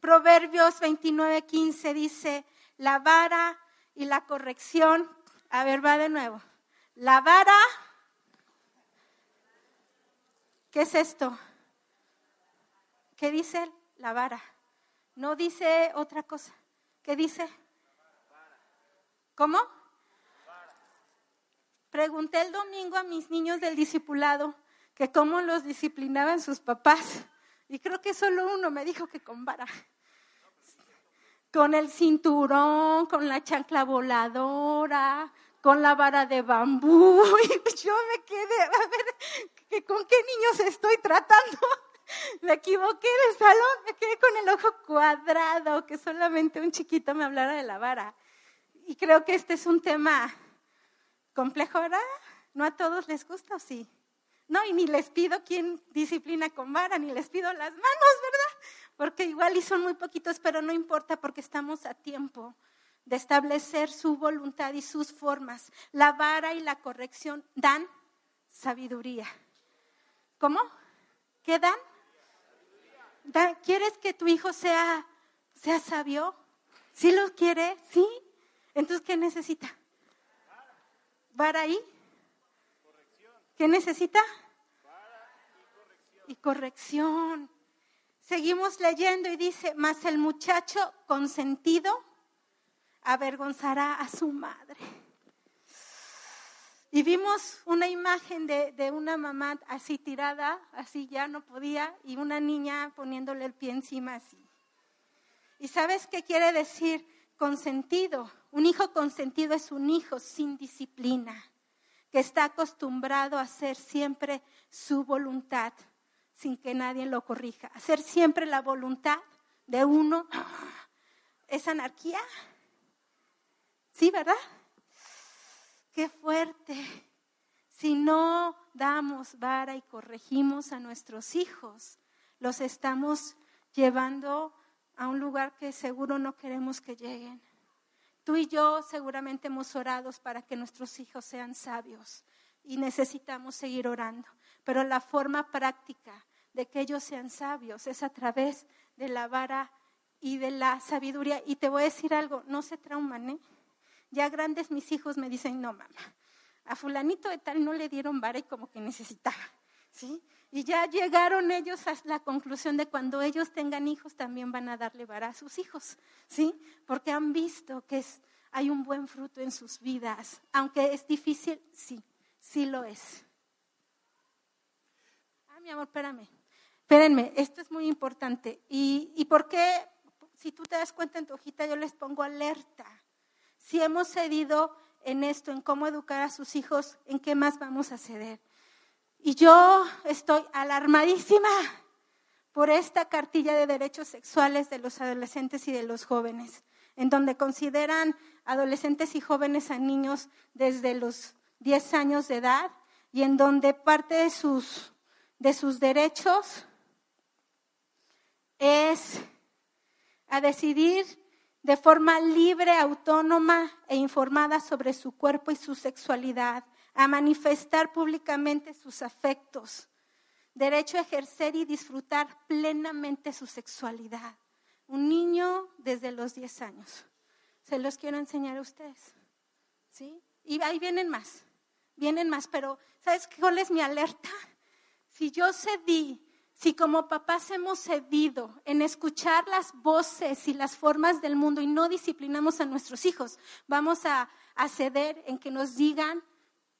Proverbios 29, 15 dice, la vara y la corrección. A ver, va de nuevo. La vara. ¿Qué es esto? ¿Qué dice la vara? No dice otra cosa. ¿Qué dice? ¿Cómo? Pregunté el domingo a mis niños del discipulado que cómo los disciplinaban sus papás. Y creo que solo uno me dijo que con vara con el cinturón, con la chancla voladora, con la vara de bambú. Y yo me quedé, a ver, ¿con qué niños estoy tratando? Me equivoqué de salón, me quedé con el ojo cuadrado, que solamente un chiquito me hablara de la vara. Y creo que este es un tema complejo, ¿verdad? No a todos les gusta, ¿o sí? No, y ni les pido quién disciplina con vara, ni les pido las manos, ¿verdad? Porque igual y son muy poquitos, pero no importa porque estamos a tiempo de establecer su voluntad y sus formas. La vara y la corrección dan sabiduría. ¿Cómo? ¿Qué dan? ¿Quieres que tu hijo sea, sea sabio? ¿Sí lo quiere? ¿Sí? Entonces, ¿qué necesita? ¿Vara y? ¿Qué necesita? Y corrección. Seguimos leyendo y dice, mas el muchacho consentido avergonzará a su madre. Y vimos una imagen de, de, una mamá así tirada, así ya no podía, y una niña poniéndole el pie encima así. ¿Y sabes qué quiere decir consentido? Un hijo consentido es un hijo sin disciplina, que está acostumbrado a hacer siempre su voluntad sin que nadie lo corrija. Hacer siempre la voluntad de uno es anarquía. Sí, ¿verdad? Qué fuerte. Si no damos vara y corregimos a nuestros hijos, los estamos llevando a un lugar que seguro no queremos que lleguen. Tú y yo seguramente hemos orado para que nuestros hijos sean sabios, y necesitamos seguir orando. Pero la forma práctica de que ellos sean sabios es a través de la vara y de la sabiduría. Y te voy a decir algo, no se trauman, ¿eh? Ya grandes mis hijos me dicen, no, mamá, a fulanito de tal no le dieron vara y como que necesitaba, ¿sí? Y ya llegaron ellos a la conclusión de cuando ellos tengan hijos también van a darle vara a sus hijos, ¿sí? Porque han visto que es, hay un buen fruto en sus vidas. Aunque es difícil, sí, sí lo es. Ah, mi amor, espérame. Espérenme, esto es muy importante. ¿Y, y por qué? Si tú te das cuenta en tu hojita, yo les pongo alerta. Si hemos cedido en esto, en cómo educar a sus hijos, ¿en qué más vamos a ceder? Y yo estoy alarmadísima por esta cartilla de derechos sexuales de los adolescentes y de los jóvenes, en donde consideran adolescentes y jóvenes a niños desde los 10 años de edad y en donde parte de sus, de sus derechos es a decidir de forma libre, autónoma e informada sobre su cuerpo y su sexualidad, a manifestar públicamente sus afectos, derecho a ejercer y disfrutar plenamente su sexualidad. Un niño desde los 10 años. Se los quiero enseñar a ustedes. ¿Sí? Y ahí vienen más, vienen más, pero ¿sabes cuál es mi alerta? Si yo cedí, si como papás hemos cedido en escuchar las voces y las formas del mundo y no disciplinamos a nuestros hijos, vamos a, ceder en que nos digan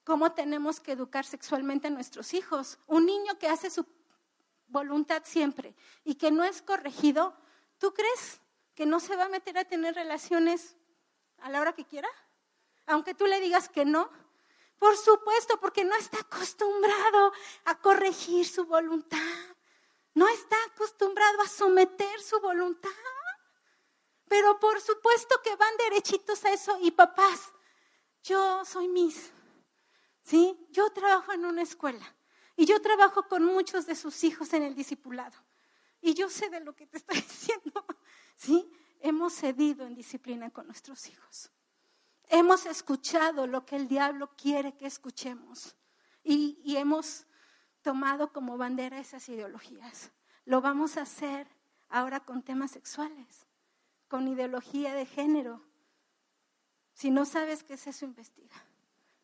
cómo tenemos que educar sexualmente a nuestros hijos. Un niño que hace su voluntad siempre y que no es corregido, ¿tú crees que no se va a meter a tener relaciones a la hora que quiera? Aunque tú le digas que no. Por supuesto, porque no está acostumbrado a corregir su voluntad. No está acostumbrado a someter su voluntad. Pero por supuesto que van derechitos a eso. Y papás, yo soy mis ¿sí? Yo trabajo en una escuela y yo trabajo con muchos de sus hijos en el discipulado. Y yo sé de lo que te estoy diciendo, ¿sí? Hemos cedido en disciplina con nuestros hijos. Hemos escuchado lo que el diablo quiere que escuchemos y, y hemos tomado como bandera esas ideologías. Lo vamos a hacer ahora con temas sexuales, con ideología de género. Si no sabes qué es eso, investiga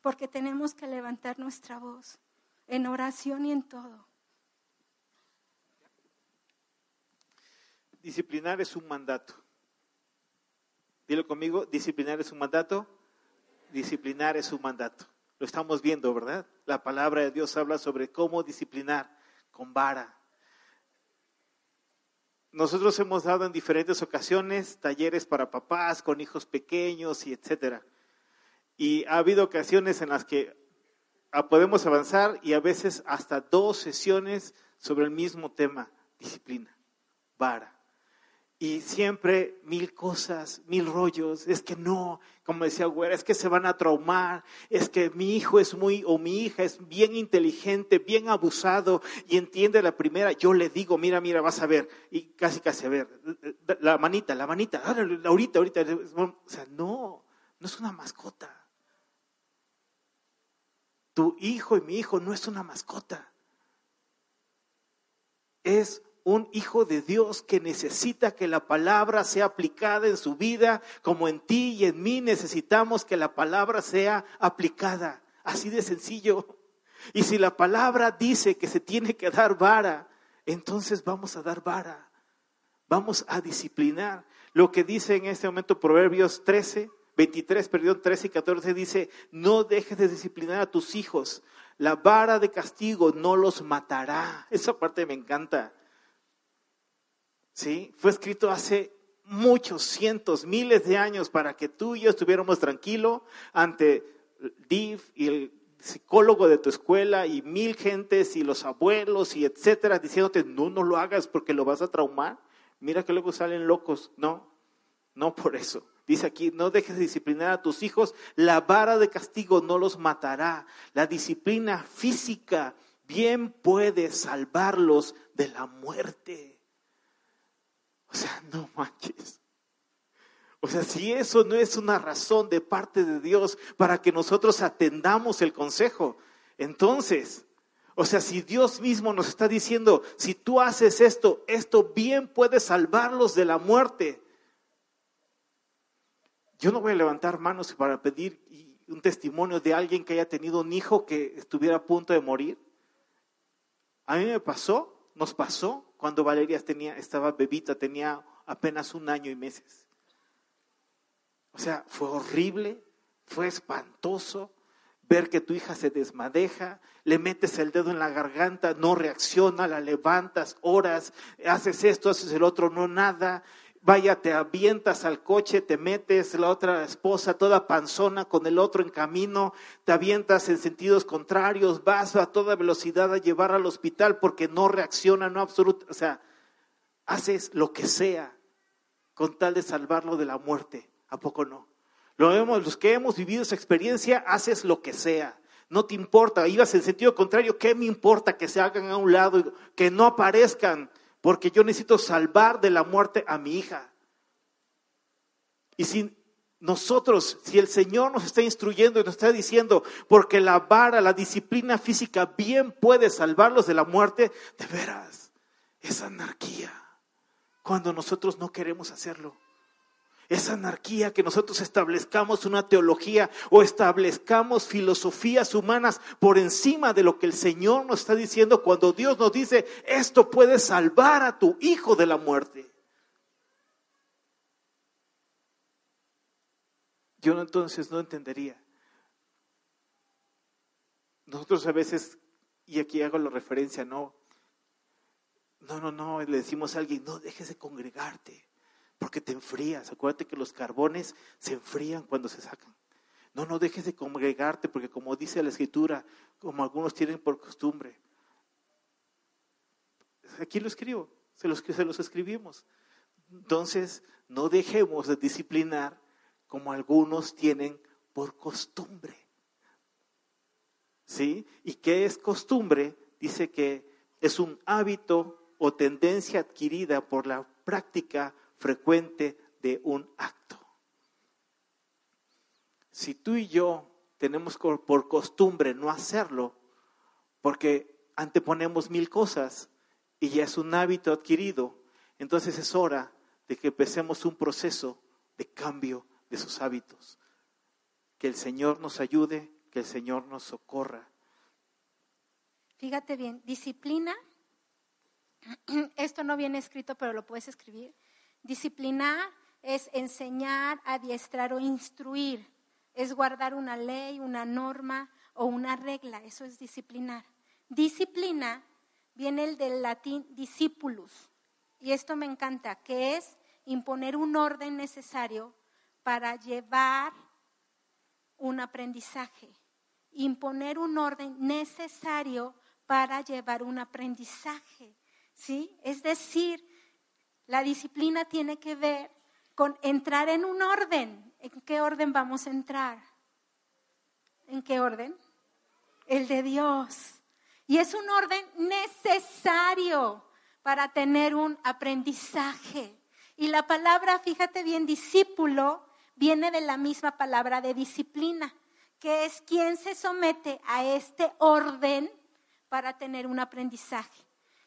porque tenemos que levantar nuestra voz en oración y en todo. Disciplinar es un mandato. Dilo conmigo, disciplinar es un mandato. Disciplinar es un mandato. Lo estamos viendo, ¿verdad? La palabra de Dios habla sobre cómo disciplinar con vara. Nosotros hemos dado en diferentes ocasiones talleres para papás con hijos pequeños y etcétera. Y ha habido ocasiones en las que podemos avanzar y a veces hasta dos sesiones sobre el mismo tema, disciplina, vara. Y siempre mil cosas, mil rollos. Es que no, como decía Güera, es que se van a traumar. Es que mi hijo es muy, o mi hija es bien inteligente, bien abusado y entiende la primera. Yo le digo, mira, mira, vas a ver. Y casi, casi a ver. La manita, la manita. Ahorita, ahorita. O sea, no, no es una mascota. Tu hijo y mi hijo no es una mascota. Es un hijo de Dios que necesita que la palabra sea aplicada en su vida, como en ti y en mí necesitamos que la palabra sea aplicada. Así de sencillo. Y si la palabra dice que se tiene que dar vara, entonces vamos a dar vara. Vamos a disciplinar. Lo que dice en este momento Proverbios 13, 23, perdón, 13 y 14 dice, no dejes de disciplinar a tus hijos, la vara de castigo no los matará. Esa parte me encanta. ¿Sí? Fue escrito hace muchos cientos, miles de años para que tú y yo estuviéramos tranquilos ante Div y el psicólogo de tu escuela y mil gentes y los abuelos y etcétera diciéndote no, no lo hagas porque lo vas a traumar. Mira que luego salen locos. No, no por eso. Dice aquí, no dejes de disciplinar a tus hijos, la vara de castigo no los matará. La disciplina física bien puede salvarlos de la muerte. O sea, no manches. O sea, si eso no es una razón de parte de Dios para que nosotros atendamos el consejo, Entonces, o sea, si Dios mismo nos está diciendo, si tú haces esto, esto bien puede salvarlos de la muerte. Yo no voy a levantar manos para pedir un testimonio de alguien que haya tenido un hijo que estuviera a punto de morir. A mí me pasó, nos pasó cuando Valeria tenía, estaba bebita, tenía apenas un año y meses. O sea, fue horrible, fue espantoso ver que tu hija se desmadeja, le metes el dedo en la garganta, no reacciona, la levantas, horas, haces esto, haces el otro, no nada. Vaya, te avientas al coche, te metes, la otra esposa toda panzona con el otro en camino, te avientas en sentidos contrarios, vas a toda velocidad a llevar al hospital porque no reacciona, no absoluta, o sea, haces lo que sea con tal de salvarlo de la muerte. ¿A poco no? Lo vemos, los que hemos vivido esa experiencia, haces lo que sea. No te importa, ibas en sentido contrario, ¿qué me importa que se hagan a un lado, que no aparezcan? Porque yo necesito salvar de la muerte a mi hija. Y si nosotros, si el Señor nos está instruyendo y nos está diciendo, porque la vara, la disciplina física bien puede salvarlos de la muerte, de veras, es anarquía cuando nosotros no queremos hacerlo. Es anarquía que nosotros establezcamos una teología o establezcamos filosofías humanas por encima de lo que el Señor nos está diciendo cuando Dios nos dice, esto puede salvar a tu hijo de la muerte. Yo entonces no entendería. Nosotros a veces, y aquí hago la referencia, no, no, no, no, le decimos a alguien, no dejes de congregarte porque te enfrías. Acuérdate que los carbones se enfrían cuando se sacan. No, no dejes de congregarte, porque como dice la escritura, como algunos tienen por costumbre. Aquí lo escribo, se los, se los escribimos. Entonces, no dejemos de disciplinar como algunos tienen por costumbre. ¿Sí? ¿Y qué es costumbre? Dice que es un hábito o tendencia adquirida por la práctica frecuente de un acto. Si tú y yo tenemos por costumbre no hacerlo, porque anteponemos mil cosas y ya es un hábito adquirido, entonces es hora de que empecemos un proceso de cambio de sus hábitos. Que el Señor nos ayude, que el Señor nos socorra. Fíjate bien, disciplina, esto no viene escrito, pero lo puedes escribir. Disciplinar es enseñar, adiestrar o instruir. Es guardar una ley, una norma o una regla. Eso es disciplinar. Disciplina viene del latín discipulus. Y esto me encanta, que es imponer un orden necesario para llevar un aprendizaje. Imponer un orden necesario para llevar un aprendizaje. ¿Sí? Es decir, la disciplina tiene que ver con entrar en un orden. ¿En qué orden vamos a entrar? ¿En qué orden? El de Dios. Y es un orden necesario para tener un aprendizaje. Y la palabra, fíjate bien, discípulo, viene de la misma palabra de disciplina, que es quien se somete a este orden para tener un aprendizaje.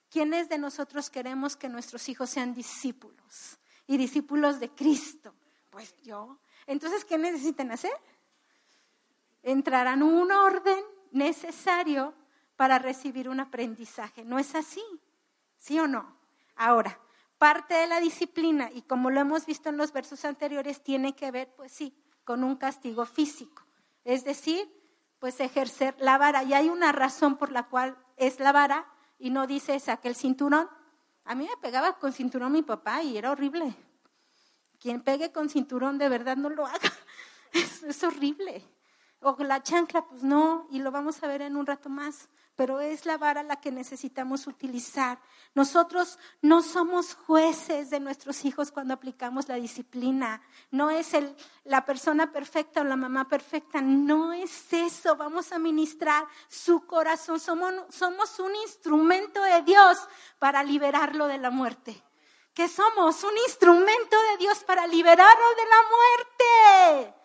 ¿Quiénes de nosotros queremos que nuestros hijos sean discípulos y discípulos de Cristo? Pues yo. Entonces, ¿qué necesitan hacer? Entrarán un orden necesario para recibir un aprendizaje. ¿No es así? ¿Sí o no? Ahora, parte de la disciplina, y como lo hemos visto en los versos anteriores, tiene que ver, pues sí, con un castigo físico. Es decir, pues ejercer la vara. Y hay una razón por la cual es la vara, y no dice saque el cinturón. A mí me pegaba con cinturón mi papá y era horrible. Quien pegue con cinturón de verdad no lo haga. Es, horrible. O la chancla, pues no, y lo vamos a ver en un rato más, pero es la vara la que necesitamos utilizar. Nosotros no somos jueces de nuestros hijos cuando aplicamos la disciplina. No es el, la persona perfecta o la mamá perfecta, no es eso. Vamos a ministrar su corazón. Somos, somos un instrumento de Dios para liberarlo de la muerte. Que somos un instrumento de Dios para liberarlo de la muerte.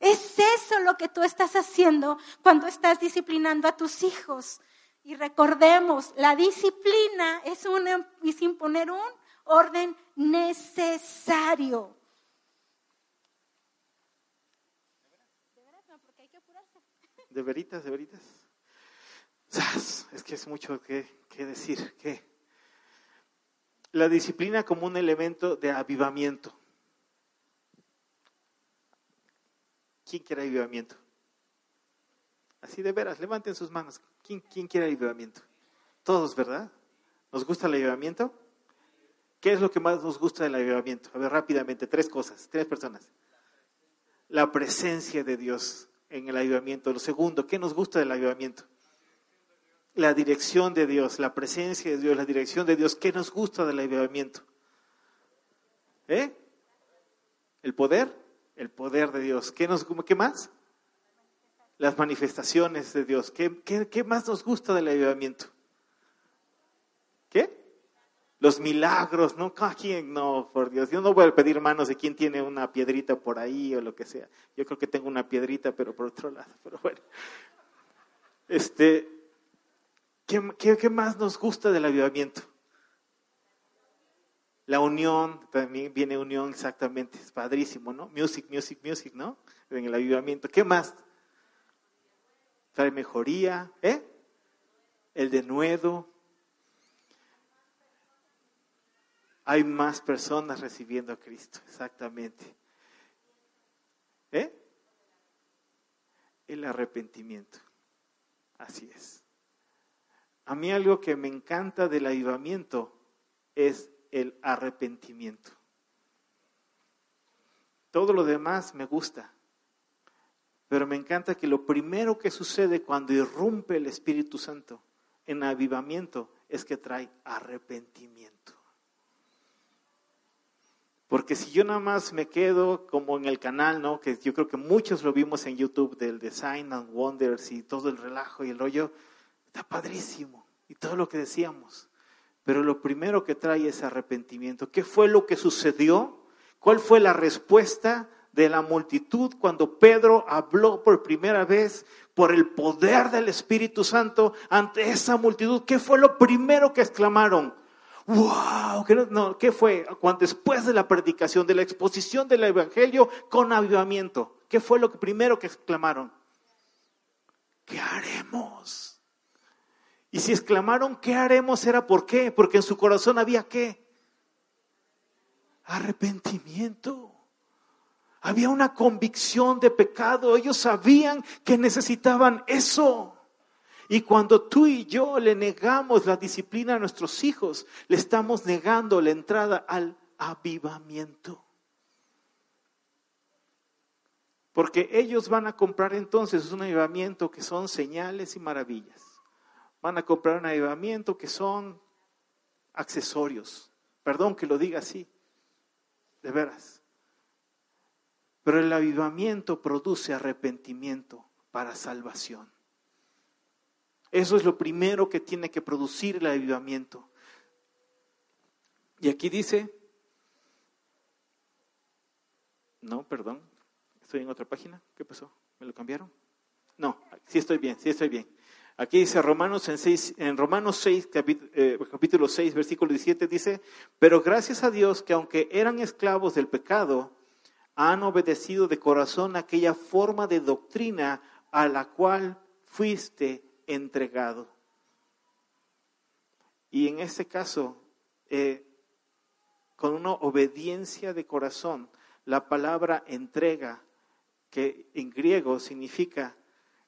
Es eso lo que tú estás haciendo cuando estás disciplinando a tus hijos. Y recordemos, la disciplina es, una, es imponer un orden necesario. De veritas, de veritas. Es que es mucho que, que decir. Que la disciplina como un elemento de avivamiento. ¿Quién quiere avivamiento? Así de veras, levanten sus manos. ¿Quién, quién quiere avivamiento? Todos, ¿verdad? ¿Nos gusta el avivamiento? ¿Qué es lo que más nos gusta del avivamiento? A ver, rápidamente, tres cosas, tres personas. La presencia de Dios en el avivamiento. Lo segundo, ¿qué nos gusta del avivamiento? La dirección de Dios, la presencia de Dios, la dirección de Dios. ¿Qué nos gusta del avivamiento? ¿Eh? ¿El poder? El poder de Dios. ¿Qué, nos, qué más? Las manifestaciones de Dios. ¿Qué, qué, qué más nos gusta del avivamiento? ¿Qué? los milagros, ¿no? ¿Quién? No, por Dios. Yo no voy a pedir manos de quién tiene una piedrita por ahí o lo que sea. Yo creo que tengo una piedrita, pero por otro lado. Pero bueno. Este, ¿qué, qué, más nos gusta del avivamiento? La unión, también viene unión exactamente, es padrísimo, ¿no? Music, music, music, ¿no? En el avivamiento. ¿Qué más? Trae mejoría, ¿eh? El denuedo, hay más personas recibiendo a Cristo, exactamente. ¿Eh? El arrepentimiento. Así es. A mí algo que me encanta del avivamiento es el arrepentimiento. Todo lo demás me gusta, pero me encanta que lo primero que sucede cuando irrumpe el Espíritu Santo en avivamiento es que trae arrepentimiento. Porque si yo nada más me quedo como en el canal, ¿no? Que yo creo que muchos lo vimos en YouTube del Design and Wonders y todo el relajo y el rollo, está padrísimo. Y todo lo que decíamos. Pero lo primero que trae es arrepentimiento. ¿Qué fue lo que sucedió? ¿Cuál fue la respuesta de la multitud cuando Pedro habló por primera vez por el poder del Espíritu Santo ante esa multitud? ¿Qué fue lo primero que exclamaron? ¡Wow! ¿Qué, no, ¿Qué fue? Cuando después de la predicación, de la exposición del Evangelio con avivamiento, ¿qué fue lo primero que exclamaron? ¿Qué haremos? Y si exclamaron, ¿qué haremos? Era por qué? Porque en su corazón había qué? Arrepentimiento. Había una convicción de pecado. Ellos sabían que necesitaban eso. Y cuando tú y yo le negamos la disciplina a nuestros hijos, le estamos negando la entrada al avivamiento. Porque ellos van a comprar entonces un avivamiento que son señales y maravillas. Van a comprar un avivamiento que son accesorios. Perdón que lo diga así, de veras. Pero el avivamiento produce arrepentimiento para salvación. Eso es lo primero que tiene que producir el avivamiento. Y aquí dice, no, perdón, estoy en otra página, ¿qué pasó? ¿Me lo cambiaron? No, sí estoy bien, sí estoy bien. Aquí dice Romanos en, 6, en Romanos 6, eh, capítulo 6, versículo 17, dice, pero gracias a Dios que aunque eran esclavos del pecado, han obedecido de corazón aquella forma de doctrina a la cual fuiste entregado. Y en este caso, eh, con una obediencia de corazón, la palabra entrega, que en griego significa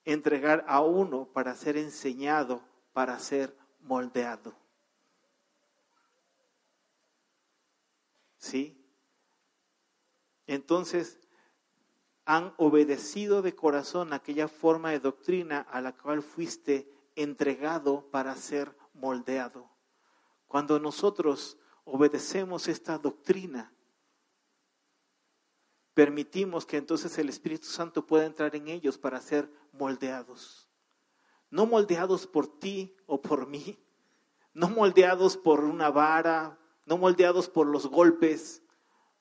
entregar a uno para ser enseñado, para ser moldeado. ¿Sí? Entonces, han obedecido de corazón aquella forma de doctrina a la cual fuiste entregado para ser moldeado. Cuando nosotros obedecemos esta doctrina, permitimos que entonces el Espíritu Santo pueda entrar en ellos para ser moldeados. No moldeados por ti o por mí, no moldeados por una vara, no moldeados por los golpes,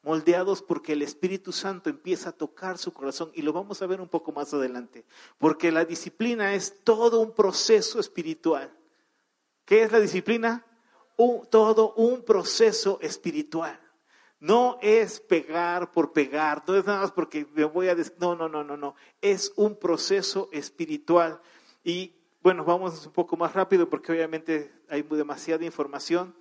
moldeados porque el Espíritu Santo empieza a tocar su corazón y lo vamos a ver un poco más adelante, porque la disciplina es todo un proceso espiritual. ¿Qué es la disciplina? todo un proceso espiritual. No es pegar por pegar, no es nada más porque me voy a... No, no, no, no, no. Es un proceso espiritual. Y bueno, vamos un poco más rápido porque obviamente hay demasiada información.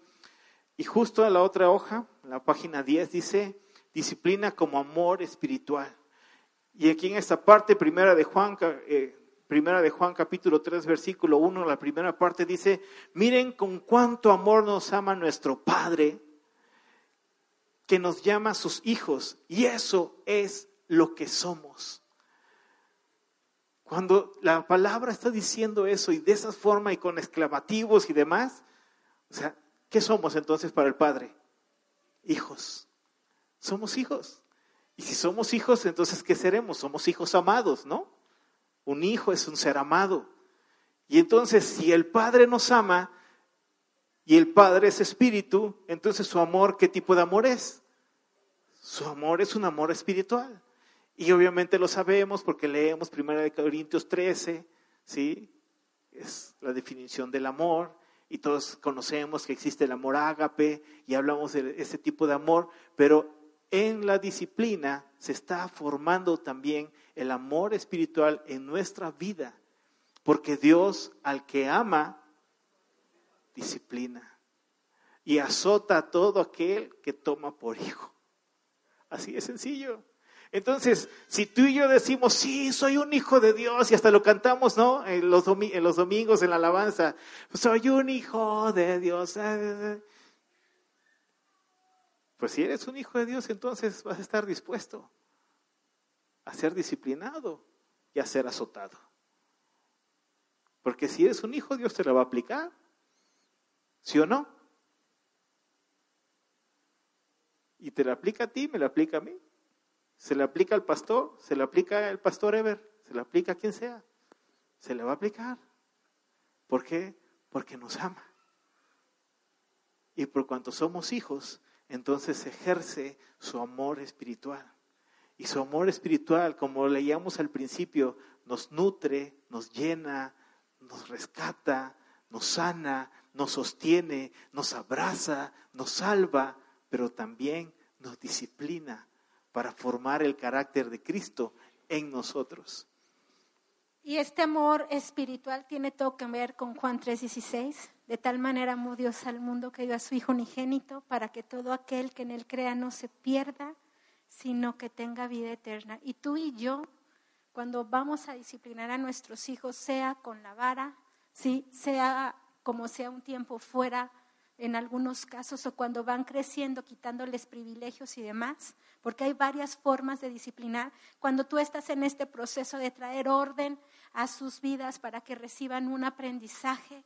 Y justo a la otra hoja, la página 10, dice disciplina como amor espiritual. Y aquí en esta parte, primera de Juan, eh, primera de Juan capítulo 3, versículo 1, la primera parte dice, miren con cuánto amor nos ama nuestro Padre, que nos llama sus hijos, y eso es lo que somos. Cuando la palabra está diciendo eso y de esa forma y con exclamativos y demás, o sea, ¿qué somos entonces para el Padre? Hijos. Somos hijos. Y si somos hijos, entonces ¿qué seremos? Somos hijos amados, ¿no? Un hijo es un ser amado. Y entonces, si el Padre nos ama y el Padre es espíritu, entonces su amor, ¿qué tipo de amor es? Su amor es un amor espiritual. Y obviamente lo sabemos porque leemos 1 Corintios 13, ¿sí? Es la definición del amor y todos conocemos que existe el amor ágape y hablamos de ese tipo de amor, pero en la disciplina se está formando también el amor espiritual en nuestra vida, porque Dios al que ama, disciplina y azota a todo aquel que toma por hijo. Así de sencillo. Entonces, si tú y yo decimos, sí, soy un hijo de Dios, y hasta lo cantamos, ¿no? En los, en los domingos en la alabanza, soy un hijo de Dios. Pues si eres un hijo de Dios, entonces vas a estar dispuesto a ser disciplinado y a ser azotado. Porque si eres un hijo, Dios te lo va a aplicar. ¿Sí o no? Y te lo aplica a ti, me lo aplica a mí. Se le aplica al pastor, se le aplica al pastor Ever, se le aplica a quien sea. Se le va a aplicar. ¿Por qué? Porque nos ama. Y por cuanto somos hijos, entonces ejerce su amor espiritual. Y su amor espiritual, como leíamos al principio, nos nutre, nos llena, nos rescata, nos sana, nos sostiene, nos abraza, nos salva, pero también nos disciplina para formar el carácter de Cristo en nosotros. Y este amor espiritual tiene todo que ver con Juan 3:16. De tal manera amó Dios al mundo que dio a su Hijo unigénito para que todo aquel que en él crea no se pierda, sino que tenga vida eterna. Y tú y yo, cuando vamos a disciplinar a nuestros hijos, sea con la vara, ¿sí? sea como sea un tiempo fuera en algunos casos, o cuando van creciendo, quitándoles privilegios y demás, porque hay varias formas de disciplinar. Cuando tú estás en este proceso de traer orden a sus vidas para que reciban un aprendizaje,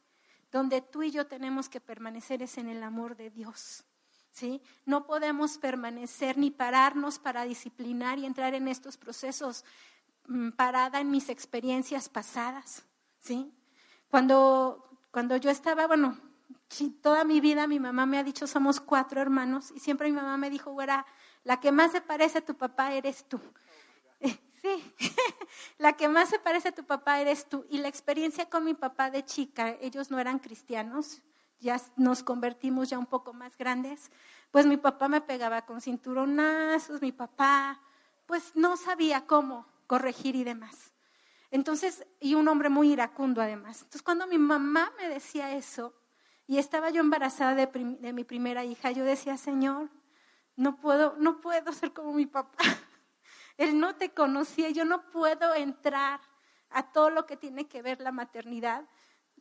donde tú y yo tenemos que permanecer es en el amor de Dios. ¿Sí? No podemos permanecer ni pararnos para disciplinar y entrar en estos procesos mm, parada en mis experiencias pasadas, ¿sí? Cuando, cuando yo estaba, bueno, toda mi vida mi mamá me ha dicho, somos cuatro hermanos, y siempre mi mamá me dijo, güera, la que más se parece a tu papá eres tú. Sí, la que más se parece a tu papá eres tú. Y la experiencia con mi papá de chica, ellos no eran cristianos, ya nos convertimos ya un poco más grandes, pues mi papá me pegaba con cinturonazos, mi papá pues no sabía cómo corregir y demás. Entonces, y un hombre muy iracundo además. Entonces, cuando mi mamá me decía eso, y estaba yo embarazada de, mi primera hija, yo decía, Señor, no puedo, no puedo ser como mi papá. Él no te conocía, yo no puedo entrar a todo lo que tiene que ver la maternidad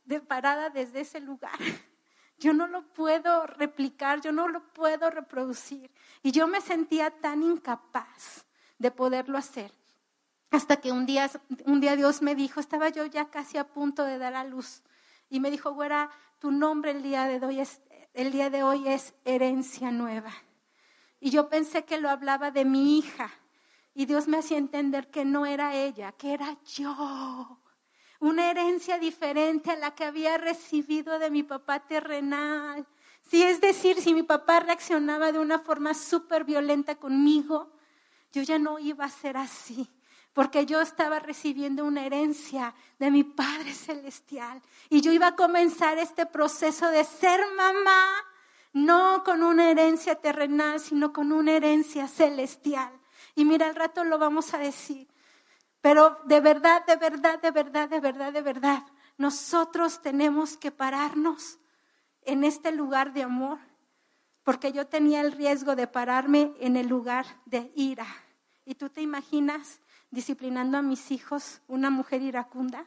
de parada desde ese lugar. Yo no lo puedo replicar, yo no lo puedo reproducir. Y yo me sentía tan incapaz de poderlo hacer. Hasta que un día, un día Dios me dijo, estaba yo ya casi a punto de dar a luz. Y me dijo, güera, tu nombre el día de hoy es, el día de hoy es herencia nueva. Y yo pensé que lo hablaba de mi hija. Y Dios me hacía entender que no era ella, que era yo. Una herencia diferente a la que había recibido de mi papá terrenal. Sí, es decir, si mi papá reaccionaba de una forma súper violenta conmigo, yo ya no iba a ser así, porque yo estaba recibiendo una herencia de mi Padre Celestial y yo iba a comenzar este proceso de ser mamá, no con una herencia terrenal, sino con una herencia celestial. Y mira, al rato lo vamos a decir. Pero de verdad, de verdad, de verdad, de verdad, de verdad, nosotros tenemos que pararnos en este lugar de amor, porque yo tenía el riesgo de pararme en el lugar de ira. ¿Y tú te imaginas disciplinando a mis hijos una mujer iracunda?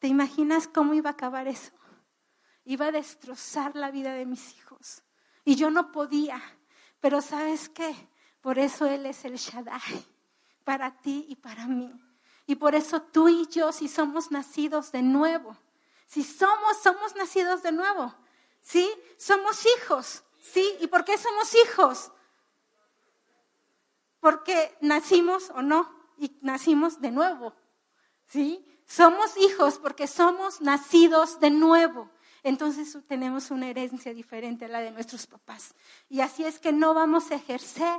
¿Te imaginas cómo iba a acabar eso? Iba a destrozar la vida de mis hijos. Y yo no podía. Pero ¿sabes qué? Por eso Él es el Shaddai, para ti y para mí. Y por eso tú y yo, si somos nacidos de nuevo, si somos, somos nacidos de nuevo, ¿sí? Somos hijos, ¿sí? ¿Y por qué somos hijos? Porque nacimos o no, y nacimos de nuevo, ¿sí? Somos hijos porque somos nacidos de nuevo. Entonces tenemos una herencia diferente a la de nuestros papás. Y así es que no vamos a ejercer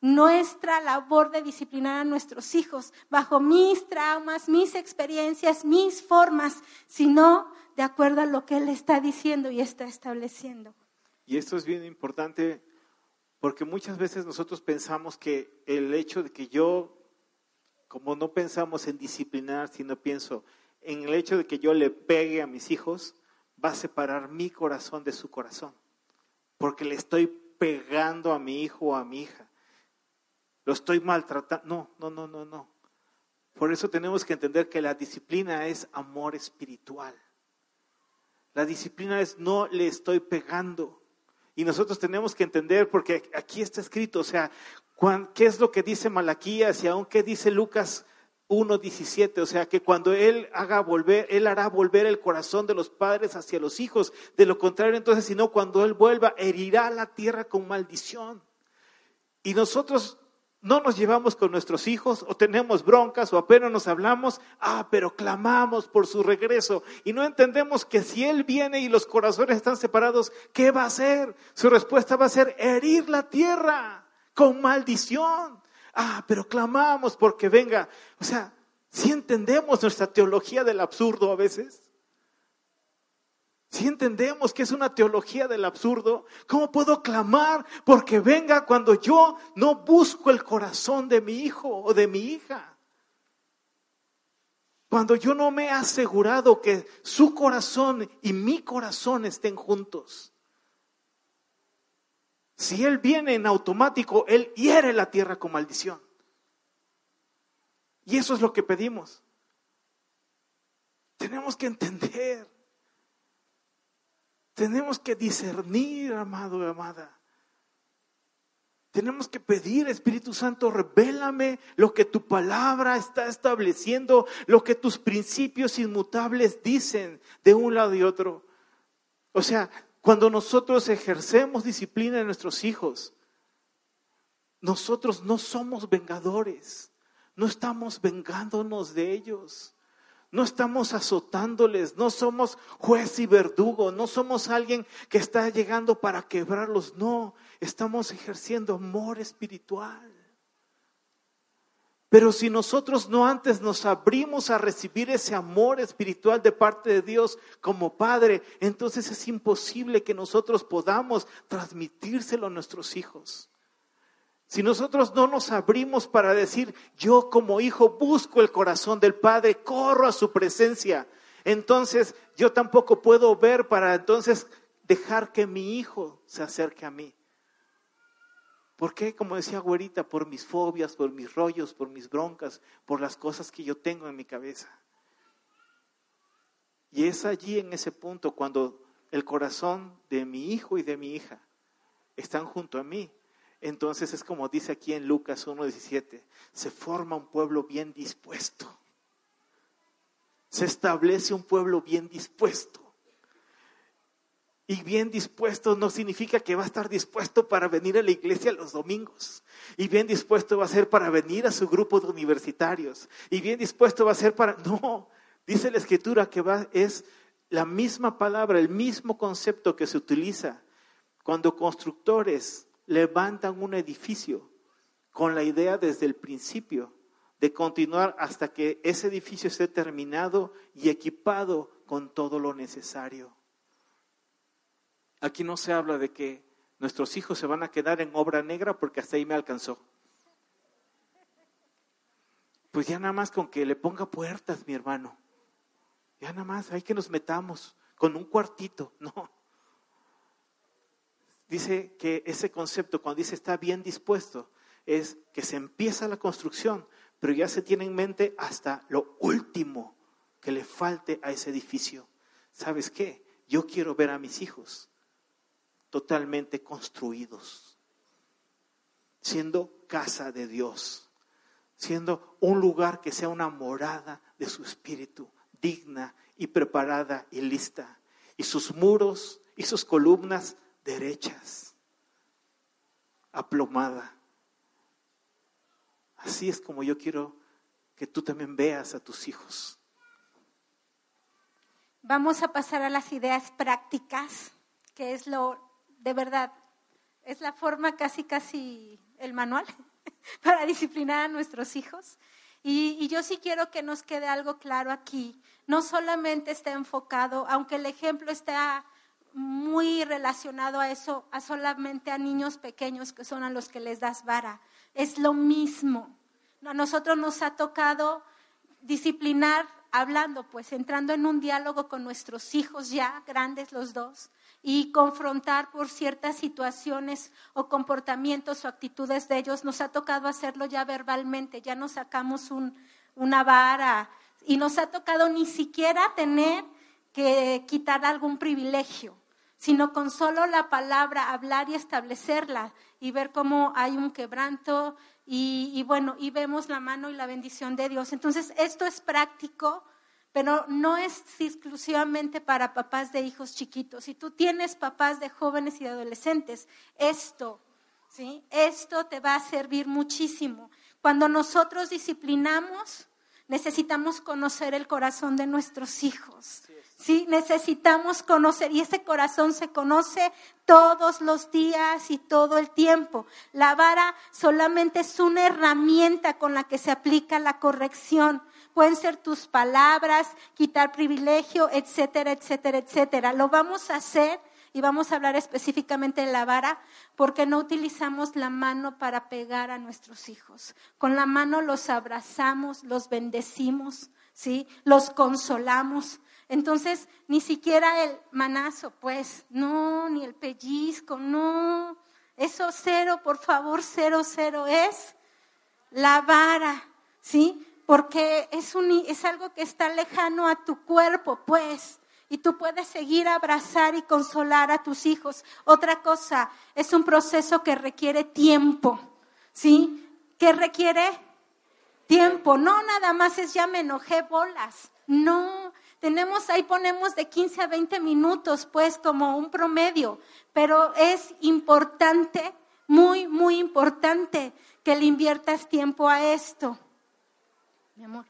nuestra labor de disciplinar a nuestros hijos bajo mis traumas, mis experiencias, mis formas, sino de acuerdo a lo que Él está diciendo y está estableciendo. Y esto es bien importante porque muchas veces nosotros pensamos que el hecho de que yo, como no pensamos en disciplinar, sino pienso en el hecho de que yo le pegue a mis hijos, va a separar mi corazón de su corazón, porque le estoy pegando a mi hijo o a mi hija lo estoy maltratando. No, no, no, no, no. Por eso tenemos que entender que la disciplina es amor espiritual. La disciplina es no le estoy pegando. Y nosotros tenemos que entender, porque aquí está escrito, o sea, ¿qué es lo que dice Malaquías y aún qué dice Lucas 1.17? O sea, que cuando Él haga volver, Él hará volver el corazón de los padres hacia los hijos. De lo contrario, entonces, sino cuando Él vuelva, herirá la tierra con maldición. Y nosotros no nos llevamos con nuestros hijos o tenemos broncas o apenas nos hablamos, ah, pero clamamos por su regreso y no entendemos que si Él viene y los corazones están separados, ¿qué va a hacer? Su respuesta va a ser herir la tierra con maldición. Ah, pero clamamos porque venga. O sea, si entendemos nuestra teología del absurdo a veces. Si entendemos que es una teología del absurdo, ¿cómo puedo clamar porque venga cuando yo no busco el corazón de mi hijo o de mi hija? Cuando yo no me he asegurado que su corazón y mi corazón estén juntos. Si Él viene en automático, Él hiere la tierra con maldición. Y eso es lo que pedimos. Tenemos que entender tenemos que discernir, amado y amada. Tenemos que pedir, Espíritu Santo, revélame lo que tu palabra está estableciendo, lo que tus principios inmutables dicen de un lado y otro. O sea, cuando nosotros ejercemos disciplina en nuestros hijos, nosotros no somos vengadores, no estamos vengándonos de ellos. No estamos azotándoles, no somos juez y verdugo, no somos alguien que está llegando para quebrarlos, no, estamos ejerciendo amor espiritual. Pero si nosotros no antes nos abrimos a recibir ese amor espiritual de parte de Dios como Padre, entonces es imposible que nosotros podamos transmitírselo a nuestros hijos. Si nosotros no nos abrimos para decir, yo como hijo busco el corazón del Padre, corro a su presencia, entonces yo tampoco puedo ver para entonces dejar que mi hijo se acerque a mí. ¿Por qué? Como decía Güerita, por mis fobias, por mis rollos, por mis broncas, por las cosas que yo tengo en mi cabeza. Y es allí en ese punto cuando el corazón de mi hijo y de mi hija están junto a mí, entonces es como dice aquí en Lucas 1.17, se forma un pueblo bien dispuesto. Se establece un pueblo bien dispuesto. Y bien dispuesto no significa que va a estar dispuesto para venir a la iglesia los domingos. Y bien dispuesto va a ser para venir a su grupo de universitarios. Y bien dispuesto va a ser para... No, dice la escritura que va, es la misma palabra, el mismo concepto que se utiliza Cuando constructores levantan un edificio con la idea desde el principio de continuar hasta que ese edificio esté terminado y equipado con todo lo necesario. Aquí no se habla de que nuestros hijos se van a quedar en obra negra porque hasta ahí me alcanzó. Pues ya nada más con que le ponga puertas, mi hermano. Ya nada más, hay que nos metamos con un cuartito. No. Dice que ese concepto, cuando dice está bien dispuesto, es que se empieza la construcción, pero ya se tiene en mente hasta lo último que le falte a ese edificio. ¿Sabes qué? Yo quiero ver a mis hijos totalmente construidos, siendo casa de Dios, siendo un lugar que sea una morada de su espíritu, digna y preparada y lista, y sus muros y sus columnas derechas, aplomada. Así es como yo quiero que tú también veas a tus hijos. Vamos a pasar a las ideas prácticas, que es lo de verdad, es la forma casi, casi el manual para disciplinar a nuestros hijos. Y, yo sí quiero que nos quede algo claro aquí. No solamente está enfocado, aunque el ejemplo está muy relacionado a eso, a solamente a niños pequeños que son a los que les das vara. Es lo mismo. A nosotros nos ha tocado disciplinar hablando, pues entrando en un diálogo con nuestros hijos ya grandes los dos y confrontar por ciertas situaciones o comportamientos o actitudes de ellos. Nos ha tocado hacerlo ya verbalmente, ya nos sacamos un, una vara y nos ha tocado ni siquiera tener que quitar algún privilegio sino con solo la palabra hablar y establecerla y ver cómo hay un quebranto y, bueno, y vemos la mano y la bendición de Dios. Entonces, esto es práctico, pero no es exclusivamente para papás de hijos chiquitos. Si tú tienes papás de jóvenes y de adolescentes, esto, ¿sí? Esto te va a servir muchísimo. Cuando nosotros disciplinamos, necesitamos conocer el corazón de nuestros hijos. Sí, necesitamos conocer y ese corazón se conoce todos los días y todo el tiempo. La vara solamente es una herramienta con la que se aplica la corrección. Pueden ser tus palabras, quitar privilegio, etcétera, etcétera, etcétera. Lo vamos a hacer y vamos a hablar específicamente de la vara porque no utilizamos la mano para pegar a nuestros hijos. Con la mano los abrazamos, los bendecimos, ¿sí? Los consolamos entonces, ni siquiera el manazo, pues, no, ni el pellizco, no. Eso cero, por favor, cero, cero es la vara, ¿sí? Porque es, un, es algo que está lejano a tu cuerpo, pues. Y tú puedes seguir abrazar y consolar a tus hijos. Otra cosa, es un proceso que requiere tiempo, ¿sí? ¿Qué requiere? Tiempo. No nada más es ya me enojé bolas. No, tenemos, ahí ponemos de 15 a 20 minutos, pues como un promedio, pero es importante, muy, muy importante que le inviertas tiempo a esto. Mi amor.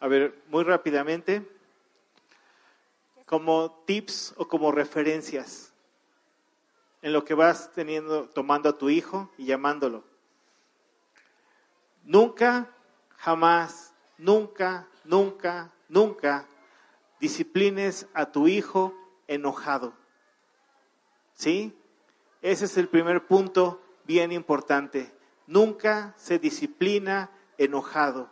A ver, muy rápidamente, como tips o como referencias en lo que vas teniendo, tomando a tu hijo y llamándolo. Nunca, jamás, nunca, nunca, nunca disciplines a tu hijo enojado. ¿Sí? Ese es el primer punto bien importante. Nunca se disciplina enojado.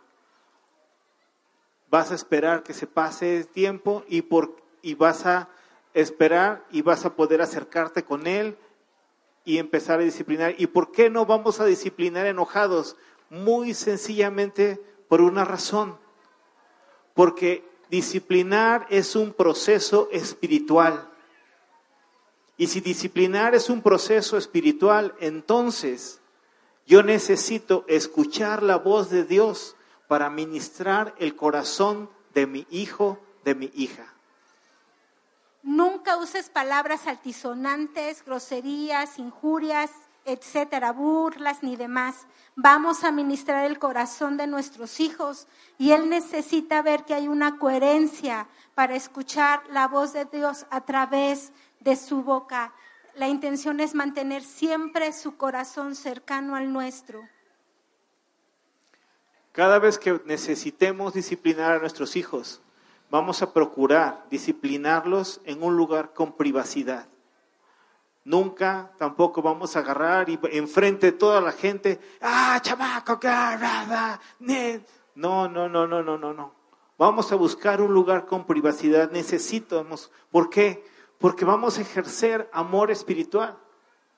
Vas a esperar que se pase el tiempo y, por, y vas a esperar y vas a poder acercarte con él y empezar a disciplinar. ¿Y por qué no vamos a disciplinar enojados? Muy sencillamente por una razón, porque disciplinar es un proceso espiritual. Y si disciplinar es un proceso espiritual, entonces yo necesito escuchar la voz de Dios para ministrar el corazón de mi hijo, de mi hija. Nunca uses palabras altisonantes, groserías, injurias, etcétera, burlas ni demás. Vamos a ministrar el corazón de nuestros hijos y Él necesita ver que hay una coherencia para escuchar la voz de Dios a través de su boca. La intención es mantener siempre su corazón cercano al nuestro. Cada vez que necesitemos disciplinar a nuestros hijos, vamos a procurar disciplinarlos en un lugar con privacidad. Nunca tampoco vamos a agarrar y enfrente de toda la gente, ah, chamaco, qué No, no, no, no, no, no, no. Vamos a buscar un lugar con privacidad. Necesitamos. ¿Por qué? Porque vamos a ejercer amor espiritual.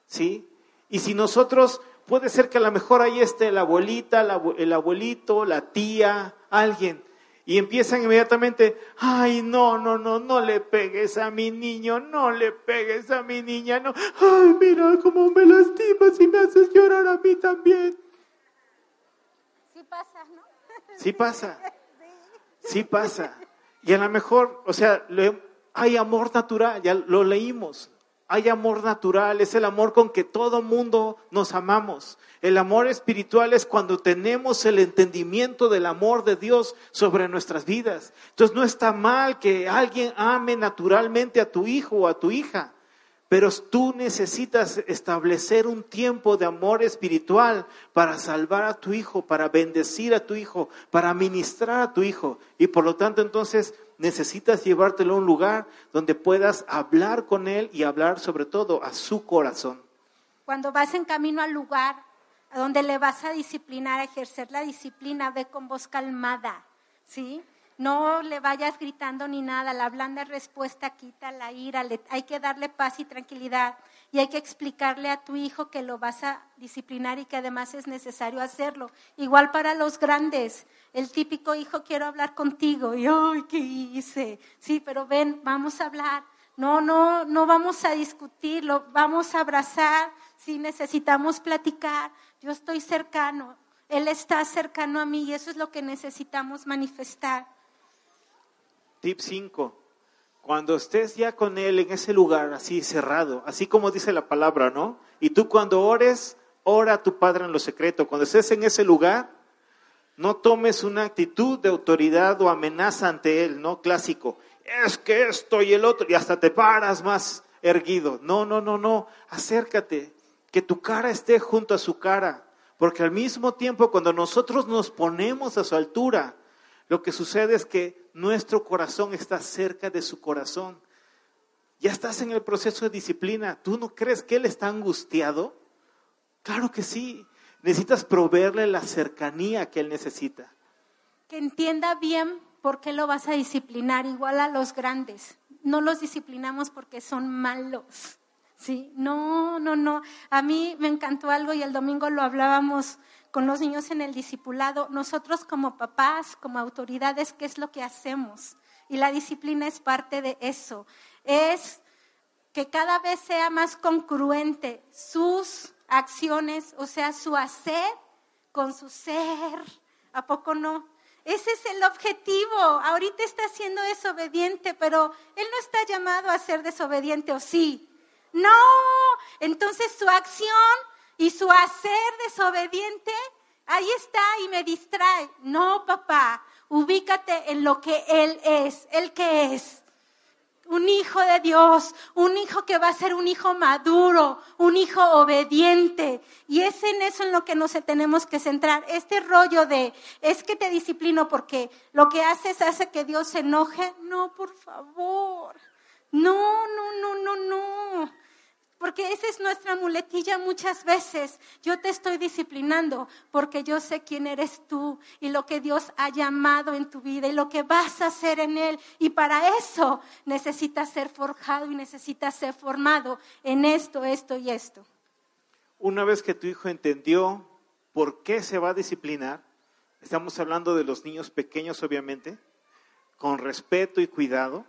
¿Sí? Y si nosotros, puede ser que a lo mejor ahí esté la abuelita, el abuelito, la tía, alguien y empiezan inmediatamente, ay, no, no, no, no le pegues a mi niño, no le pegues a mi niña, no, ay, mira cómo me lastimas y me haces llorar a mí también. Sí pasa, ¿no? Sí pasa, sí pasa. Y a lo mejor, o sea, hay amor natural, ya lo leímos, hay amor natural, es el amor con que todo mundo nos amamos. El amor espiritual es cuando tenemos el entendimiento del amor de Dios sobre nuestras vidas. Entonces no está mal que alguien ame naturalmente a tu hijo o a tu hija, pero tú necesitas establecer un tiempo de amor espiritual para salvar a tu hijo, para bendecir a tu hijo, para ministrar a tu hijo. Y por lo tanto entonces necesitas llevártelo a un lugar donde puedas hablar con él y hablar sobre todo a su corazón. Cuando vas en camino al lugar donde le vas a disciplinar, a ejercer la disciplina, ve con voz calmada, ¿sí? No le vayas gritando ni nada, la blanda respuesta quita la ira, hay que darle paz y tranquilidad y hay que explicarle a tu hijo que lo vas a disciplinar y que además es necesario hacerlo. Igual para los grandes, el típico hijo, quiero hablar contigo, y ay, ¿qué hice? Sí, pero ven, vamos a hablar. No, no, no vamos a discutirlo, vamos a abrazar, si necesitamos platicar, yo estoy cercano, Él está cercano a mí y eso es lo que necesitamos manifestar. Tip 5. Cuando estés ya con Él en ese lugar así cerrado, así como dice la palabra, ¿no? Y tú cuando ores, ora a tu Padre en lo secreto. Cuando estés en ese lugar, no tomes una actitud de autoridad o amenaza ante Él, ¿no? Clásico. Es que esto y el otro, y hasta te paras más erguido. No, no, no, no. Acércate, que tu cara esté junto a su cara. Porque al mismo tiempo, cuando nosotros nos ponemos a su altura, lo que sucede es que nuestro corazón está cerca de su corazón. Ya estás en el proceso de disciplina. ¿Tú no crees que Él está angustiado? Claro que sí. Necesitas proveerle la cercanía que Él necesita. Que entienda bien por qué lo vas a disciplinar, igual a los grandes. No los disciplinamos porque son malos. ¿sí? No, no, no. A mí me encantó algo y el domingo lo hablábamos con los niños en el discipulado, nosotros como papás, como autoridades, ¿qué es lo que hacemos? Y la disciplina es parte de eso. Es que cada vez sea más congruente sus acciones, o sea, su hacer con su ser. ¿A poco no? Ese es el objetivo. Ahorita está siendo desobediente, pero él no está llamado a ser desobediente, ¿o sí? No. Entonces su acción y su hacer desobediente, ahí está y me distrae. No, papá, ubícate en lo que Él es, ¿Él que es? Un hijo de Dios, un hijo que va a ser un hijo maduro, un hijo obediente. Y es en eso en lo que nos tenemos que centrar. Este rollo de, es que te disciplino porque lo que haces hace que Dios se enoje. No, por favor. No, no, no, no, no. Porque esa es nuestra muletilla muchas veces. Yo te estoy disciplinando porque yo sé quién eres tú y lo que Dios ha llamado en tu vida y lo que vas a hacer en Él. Y para eso necesitas ser forjado y necesitas ser formado en esto, esto y esto. Una vez que tu hijo entendió por qué se va a disciplinar, estamos hablando de los niños pequeños obviamente, con respeto y cuidado,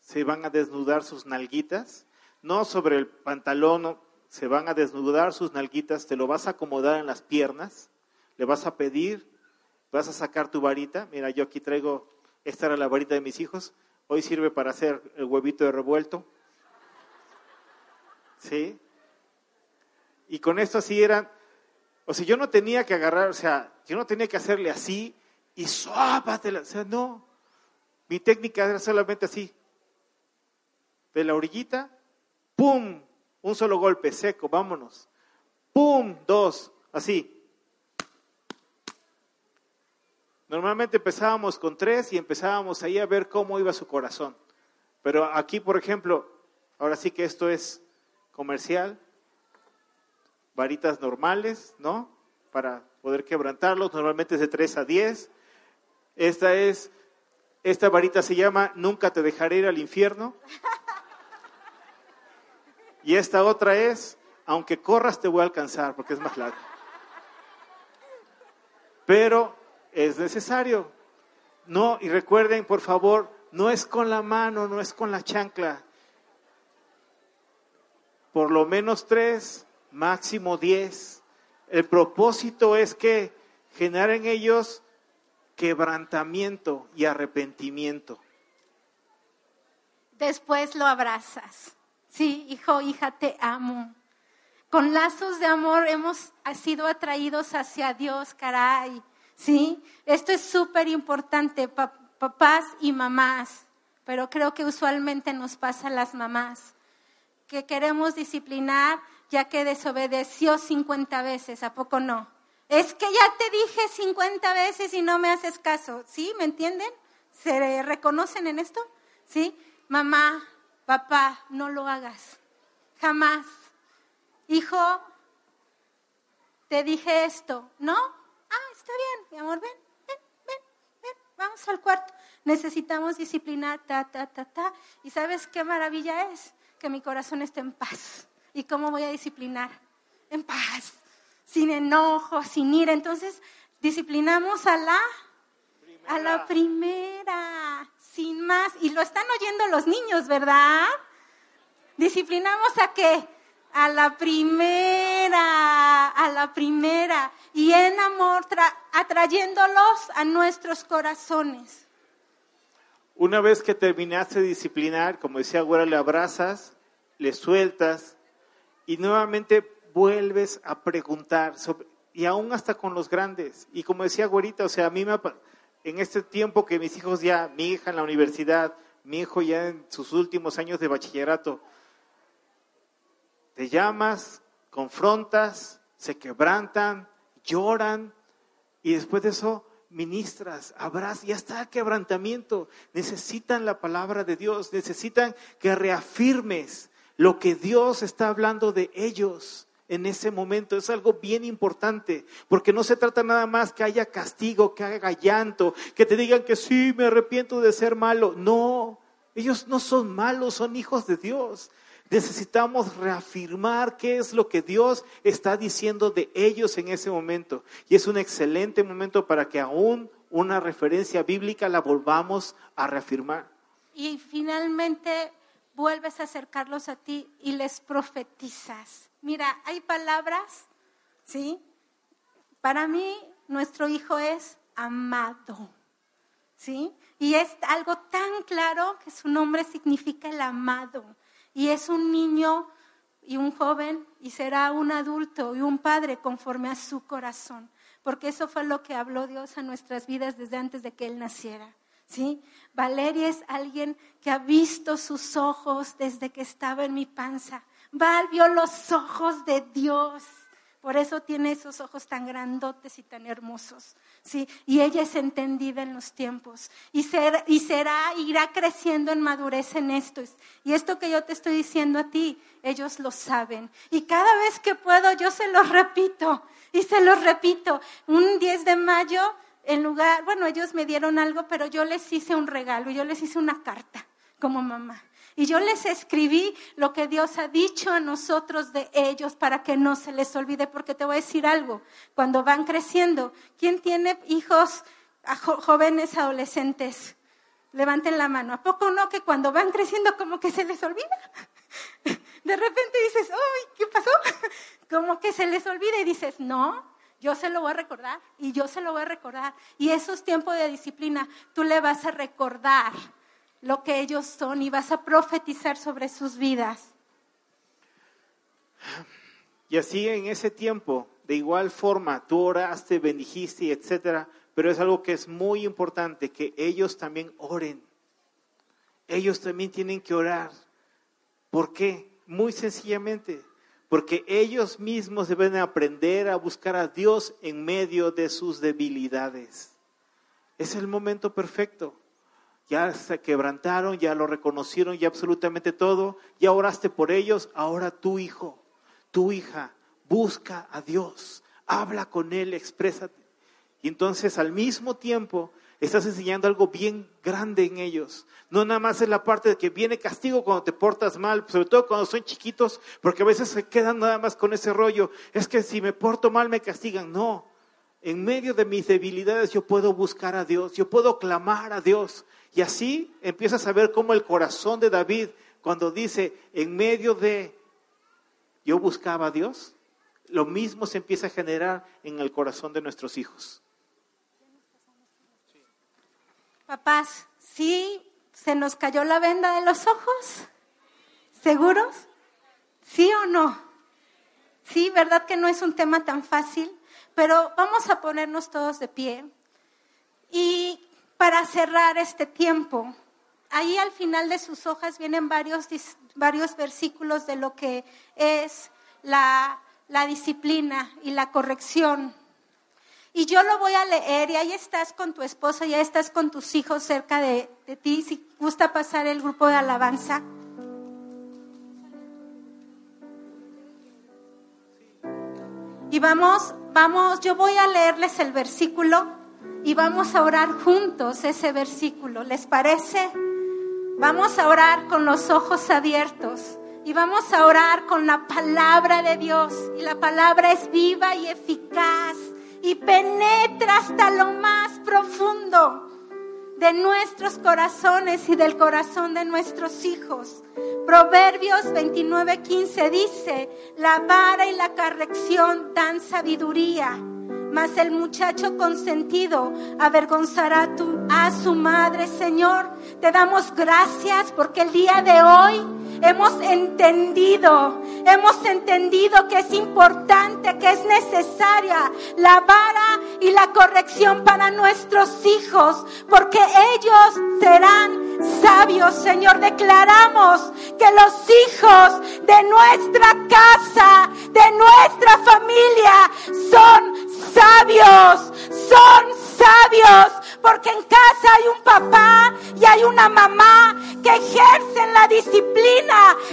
se van a desnudar sus nalguitas no sobre el pantalón, se van a desnudar sus nalguitas, te lo vas a acomodar en las piernas, le vas a pedir, vas a sacar tu varita, mira, yo aquí traigo, esta era la varita de mis hijos, hoy sirve para hacer el huevito de revuelto, ¿sí? Y con esto así eran, o sea, yo no tenía que agarrar, o sea, yo no tenía que hacerle así y suápatela, o sea, no. Mi técnica era solamente así. De la orillita, ¡pum! Un solo golpe seco, vámonos. ¡Pum! Dos, así. Normalmente empezábamos con tres y empezábamos ahí a ver cómo iba su corazón. Pero aquí, por ejemplo, ahora sí que esto es comercial, varitas normales, ¿no? Para poder quebrantarlos, normalmente es de 3 a 10. Esta es, esta varita se llama Nunca te dejaré ir al infierno. Y esta otra es, aunque corras te voy a alcanzar, porque es más larga. Pero es necesario. No, y recuerden, por favor, no es con la mano, no es con la chancla. Por lo menos tres, máximo diez. El propósito es que generen ellos quebrantamiento y arrepentimiento. Después lo abrazas. Sí, hijo, hija, te amo. Con lazos de amor hemos sido atraídos hacia Dios, caray. Sí, esto es súper importante, papás y mamás, pero creo que usualmente nos pasa a las mamás, que queremos disciplinar ya que desobedeció 50 veces, ¿a poco no? Es que ya te dije 50 veces y no me haces caso, ¿sí? ¿Me entienden? ¿Se reconocen en esto? ¿Sí? Mamá, papá, no lo hagas, jamás. Hijo, te dije esto, ¿no? Ah, está bien, mi amor, ven, ven, ven, ven, vamos al cuarto. Necesitamos disciplinar, ta, ta, ta, ta. ¿Y sabes qué maravilla es? Que mi corazón esté en paz. ¿Y cómo voy a disciplinar? En paz, sin enojo, sin ira. Entonces, disciplinamos a la, a la primera, sin más. Y lo están oyendo los niños, ¿verdad? Disciplinamos a qué? A la primera, a la primera. Y en amor, atrayéndolos a nuestros corazones. Una vez que terminaste de disciplinar, como decía Güera, le abrazas, le sueltas y nuevamente vuelves a preguntar, y aún hasta con los grandes. Y como decía Güerita, o sea, a mí me, en este tiempo que mis hijos ya, mi hija en la universidad, mi hijo ya en sus últimos años de bachillerato, te llamas, confrontas, se quebrantan, lloran, y después de eso ministras, abrazas, ya está el quebrantamiento. Necesitan la palabra de Dios, necesitan que reafirmes lo que Dios está hablando de ellos en ese momento. Es algo bien importante, porque no se trata nada más que haya castigo, que haga llanto, que te digan que sí, me arrepiento de ser malo. No, ellos no son malos, son hijos de Dios. Necesitamos reafirmar qué es lo que Dios está diciendo de ellos en ese momento. Y es un excelente momento para que aún una referencia bíblica la volvamos a reafirmar. Y finalmente vuelves a acercarlos a ti y les profetizas. Mira, hay palabras, ¿sí? Para mí, nuestro hijo es amado, ¿sí? Y es algo tan claro que su nombre significa el amado. Y es un niño y un joven y será un adulto y un padre conforme a su corazón. Porque eso fue lo que habló Dios a nuestras vidas desde antes de que Él naciera. ¿sí? Valeria es alguien que ha visto sus ojos desde que estaba en mi panza. Val vio los ojos de Dios. Por eso tiene esos ojos tan grandotes y tan hermosos. ¿sí? Y ella es entendida en los tiempos. Y, y será, irá creciendo en madurez en esto. Y esto que yo te estoy diciendo a ti, ellos lo saben. Y cada vez que puedo, yo se los repito. Y se los repito. Un 10 de mayo en lugar, bueno, ellos me dieron algo, pero yo les hice un regalo, yo les hice una carta como mamá. Y yo les escribí lo que Dios ha dicho a nosotros de ellos para que no se les olvide, porque te voy a decir algo, cuando van creciendo, ¿quién tiene hijos jóvenes, adolescentes? Levanten la mano. ¿A poco no que cuando van creciendo como que se les olvida? De repente dices, ¡ay, qué pasó! Como que se les olvida y dices, no, yo se lo voy a recordar y yo se lo voy a recordar. Y esos tiempos de disciplina, tú le vas a recordar lo que ellos son y vas a profetizar sobre sus vidas. Y así en ese tiempo, de igual forma, tú oraste, bendijiste, etcétera, pero es algo que es muy importante, que ellos también oren. Ellos también tienen que orar. ¿Por qué? Muy sencillamente, porque ellos mismos deben aprender a buscar a Dios en medio de sus debilidades. Es el momento perfecto. Ya se quebrantaron, ya lo reconocieron, ya absolutamente todo. Ya oraste por ellos, ahora tu hijo, tu hija, busca a Dios, habla con Él, exprésate. Y entonces al mismo tiempo estás enseñando algo bien grande en ellos. No nada más es la parte de que viene castigo cuando te portas mal, sobre todo cuando son chiquitos, porque a veces se quedan nada más con ese rollo. Es que si me porto mal me castigan. No, en medio de mis debilidades yo puedo buscar a Dios, yo puedo clamar a Dios. Y así empiezas a ver cómo el corazón de David, cuando dice, en medio de yo buscaba a Dios, lo mismo se empieza a generar en el corazón de nuestros hijos. Papás, ¿sí se nos cayó la venda de los ojos? ¿Seguros? ¿Sí o no? Sí, ¿verdad que no es un tema tan fácil? Pero vamos a ponernos todos de pie. Y para cerrar este tiempo, ahí al final de sus hojas vienen varios, varios versículos de lo que es la, la disciplina y la corrección y yo lo voy a leer y ahí estás con tu esposo, ya estás con tus hijos cerca de, de ti, si gusta pasar el grupo de alabanza. Y vamos, vamos, yo voy a leerles el versículo y vamos a orar juntos ese versículo. ¿Les parece? Vamos a orar con los ojos abiertos y vamos a orar con la palabra de Dios. Y la palabra es viva y eficaz y penetra hasta lo más profundo de nuestros corazones y del corazón de nuestros hijos. Proverbios 29:15 dice, la vara y la corrección dan sabiduría, mas el muchacho consentido avergonzará a su madre. Señor, te damos gracias porque el día de hoy hemos entendido, hemos entendido que es importante, que es necesaria la vara y la corrección para nuestros hijos, porque ellos serán sabios, Señor. Declaramos que los hijos de nuestra casa, de nuestra familia, son sabios, son sabios, porque en casa hay un papá y hay una mamá que ejercen la disciplina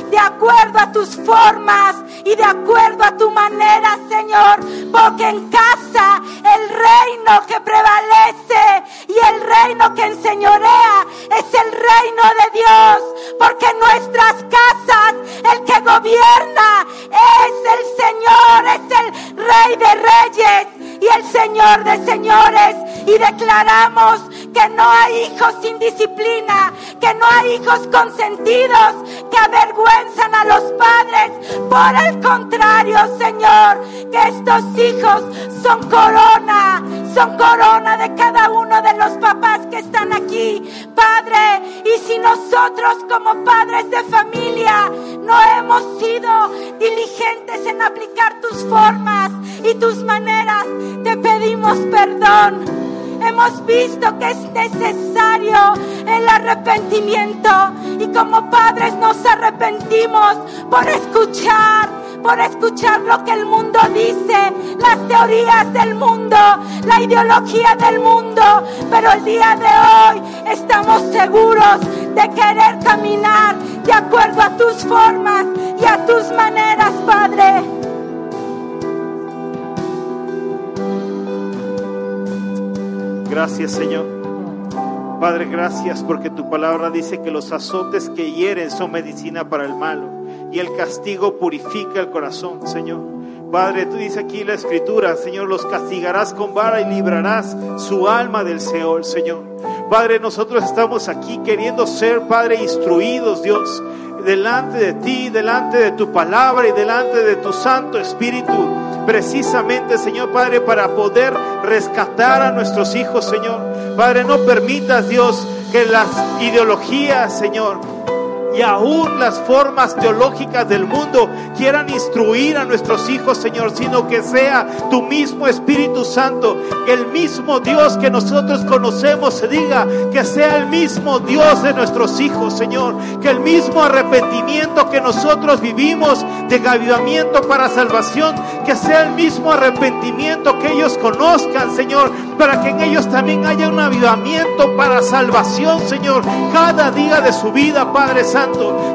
de acuerdo a tus formas y de acuerdo a tu manera, Señor, porque en casa el reino que prevalece y el reino que enseñorea es el reino de Dios, porque en nuestras casas el que gobierna es el Señor, es el Rey de Reyes y el Señor de señores. Y declaramos que no hay hijos sin disciplina, que no hay hijos consentidos que avergüenzan a los padres. Por el contrario, Señor, que estos hijos son corona, son corona de cada uno de los papás que están aquí, Padre. Y si nosotros como padres de familia no hemos sido diligentes en aplicar tus formas y tus maneras, te pedimos perdón. Hemos visto que es necesario el arrepentimiento y como padres nos arrepentimos por escuchar, por escuchar lo que el mundo dice, las teorías del mundo, la ideología del mundo, pero el día de hoy estamos seguros de querer caminar de acuerdo a tus formas y a tus maneras, Padre. Gracias, Señor. Padre, gracias porque tu palabra dice que los azotes que hieren son medicina para el malo y el castigo purifica el corazón, Señor. Padre, tú dices aquí la escritura, Señor, los castigarás con vara y librarás su alma del Seol, Señor. Padre, nosotros estamos aquí queriendo ser, Padre, instruidos, Dios, delante de ti, delante de tu palabra y delante de tu Santo Espíritu precisamente, Señor Padre, para poder rescatar a nuestros hijos, Señor. Padre, no permitas, Dios, que las ideologías, Señor, y aún las formas teológicas del mundo quieran instruir a nuestros hijos, Señor, sino que sea tu mismo Espíritu Santo, el mismo Dios que nosotros conocemos se diga, que sea el mismo Dios de nuestros hijos, Señor, que el mismo arrepentimiento que nosotros vivimos de avivamiento para salvación, que sea el mismo arrepentimiento que ellos conozcan, Señor, para que en ellos también haya un avivamiento para salvación, Señor, cada día de su vida, Padre Santo.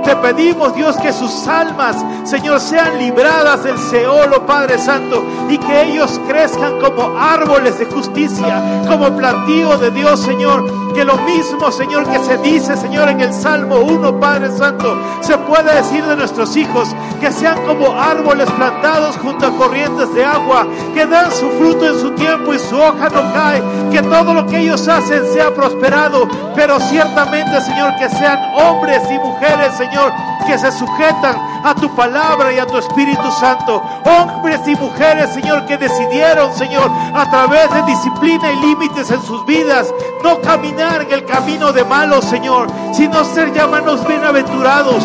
Te pedimos, Dios, que sus almas, Señor, sean libradas del Seol, oh Padre Santo, y que ellos crezcan como árboles de justicia, como plantío de Dios, Señor. Que lo mismo, Señor, que se dice, Señor, en el Salmo 1, Padre Santo, se puede decir de nuestros hijos, que sean como árboles plantados junto a corrientes de agua, que dan su fruto en su tiempo y su hoja no cae, que todo lo que ellos hacen sea prosperado, pero ciertamente, Señor, que sean hombres y mujeres, Señor, que se sujetan a tu palabra y a tu Espíritu Santo. Hombres y mujeres, Señor, que decidieron, Señor, a través de disciplina y límites en sus vidas, no caminar en el camino de malos, Señor, sino ser llamados bienaventurados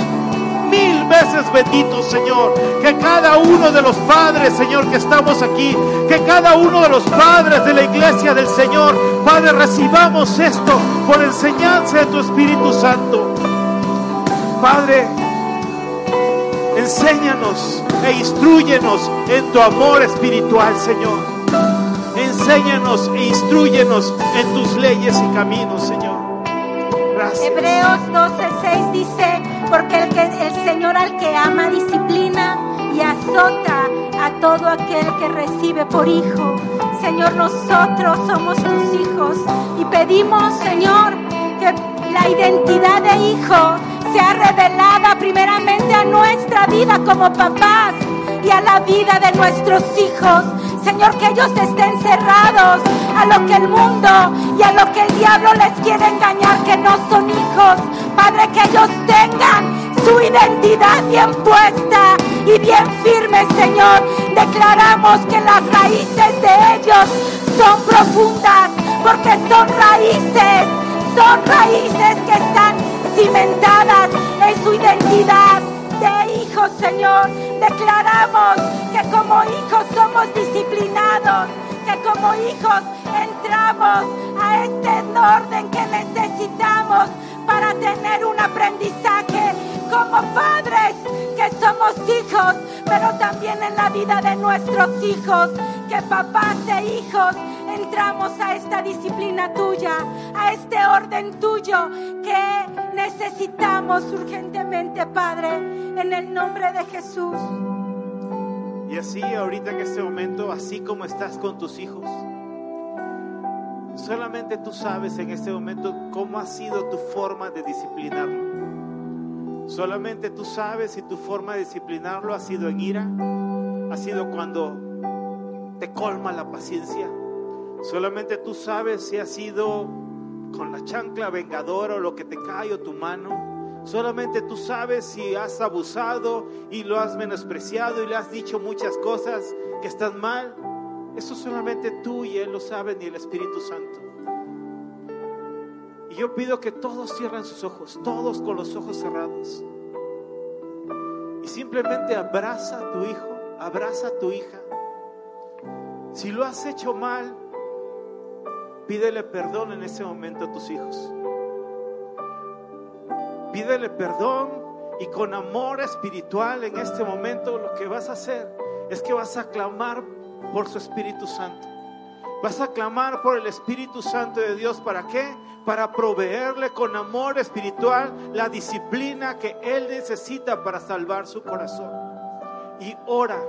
mil veces benditos, Señor. Que cada uno de los padres, Señor, que estamos aquí, que cada uno de los padres de la iglesia del Señor, Padre, recibamos esto por enseñanza de tu Espíritu Santo. Padre, enséñanos e instruyenos en tu amor espiritual, Señor. Enséñanos e instruyenos en tus leyes y caminos, Señor. Gracias. Hebreos 12:6 dice, porque el, el Señor al que ama disciplina y azota a todo aquel que recibe por hijo. Señor, nosotros somos tus hijos y pedimos, Señor, que la identidad de hijo sea revelada primeramente a nuestra vida como papás y a la vida de nuestros hijos. Señor, que ellos estén cerrados a lo que el mundo y a lo que el diablo les quiere engañar, que no son hijos. Padre, que ellos tengan su identidad bien puesta y bien firme, Señor. Declaramos que las raíces de ellos son profundas, porque son raíces, son raíces que están cimentadas en su identidad de hijos, Señor. Declaramos que como hijos somos disciplinados, que como hijos entramos a este orden que necesitamos para tener un aprendizaje como padres que somos hijos, pero también en la vida de nuestros hijos, que papás e hijos entramos a esta disciplina tuya, a este orden tuyo que necesitamos urgentemente, Padre, en el nombre de Jesús. Y así ahorita en este momento, así como estás con tus hijos, solamente tú sabes en este momento cómo ha sido tu forma de disciplinarlo. Solamente tú sabes si tu forma de disciplinarlo ha sido en ira, ha sido cuando te colma la paciencia. Solamente tú sabes si ha sido con la chancla vengadora o lo que te cae o tu mano. Solamente tú sabes si has abusado y lo has menospreciado y le has dicho muchas cosas que están mal. Eso solamente tú y Él lo saben y el Espíritu Santo. Y yo pido que todos cierren sus ojos, todos con los ojos cerrados. Y simplemente abraza a tu hijo, abraza a tu hija. Si lo has hecho mal, pídele perdón en ese momento a tus hijos. Pídele perdón y con amor espiritual en este momento lo que vas a hacer es que vas a clamar por su Espíritu Santo. Vas a clamar por el Espíritu Santo de Dios. ¿Para qué? Para proveerle con amor espiritual la disciplina que Él necesita para salvar su corazón. Y ora,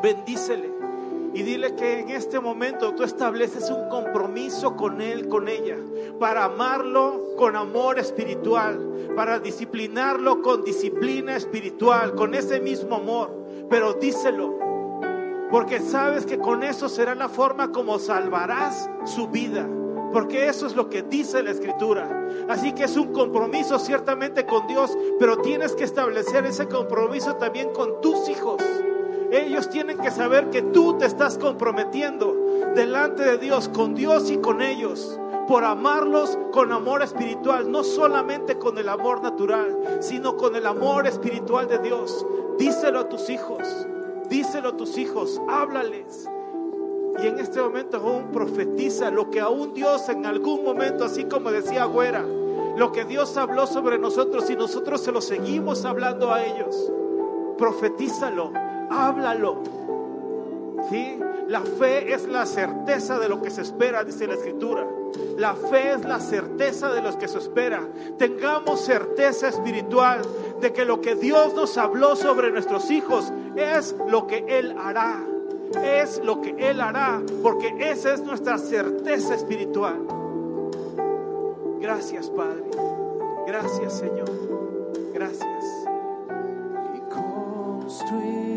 bendícele y dile que en este momento tú estableces un compromiso con Él, con ella, para amarlo con amor espiritual, para disciplinarlo con disciplina espiritual, con ese mismo amor. Pero díselo, porque sabes que con eso será la forma como salvarás su vida. Porque eso es lo que dice la escritura. Así que es un compromiso ciertamente con Dios, pero tienes que establecer ese compromiso también con tus hijos. Ellos tienen que saber que tú te estás comprometiendo delante de Dios, con Dios y con ellos, por amarlos con amor espiritual, no solamente con el amor natural, sino con el amor espiritual de Dios. Díselo a tus hijos, díselo a tus hijos, háblales. Y en este momento aún profetiza lo que aún Dios en algún momento, así como decía Güera, lo que Dios habló sobre nosotros y nosotros se lo seguimos hablando a ellos. Profetízalo, háblalo. ¿Sí? La fe es la certeza de lo que se espera, dice la Escritura. La fe es la certeza de lo que se espera. Tengamos certeza espiritual de que lo que Dios nos habló sobre nuestros hijos es lo que Él hará. Es lo que Él hará, porque esa es nuestra certeza espiritual. Gracias, Padre. Gracias, Señor. Gracias. y construiré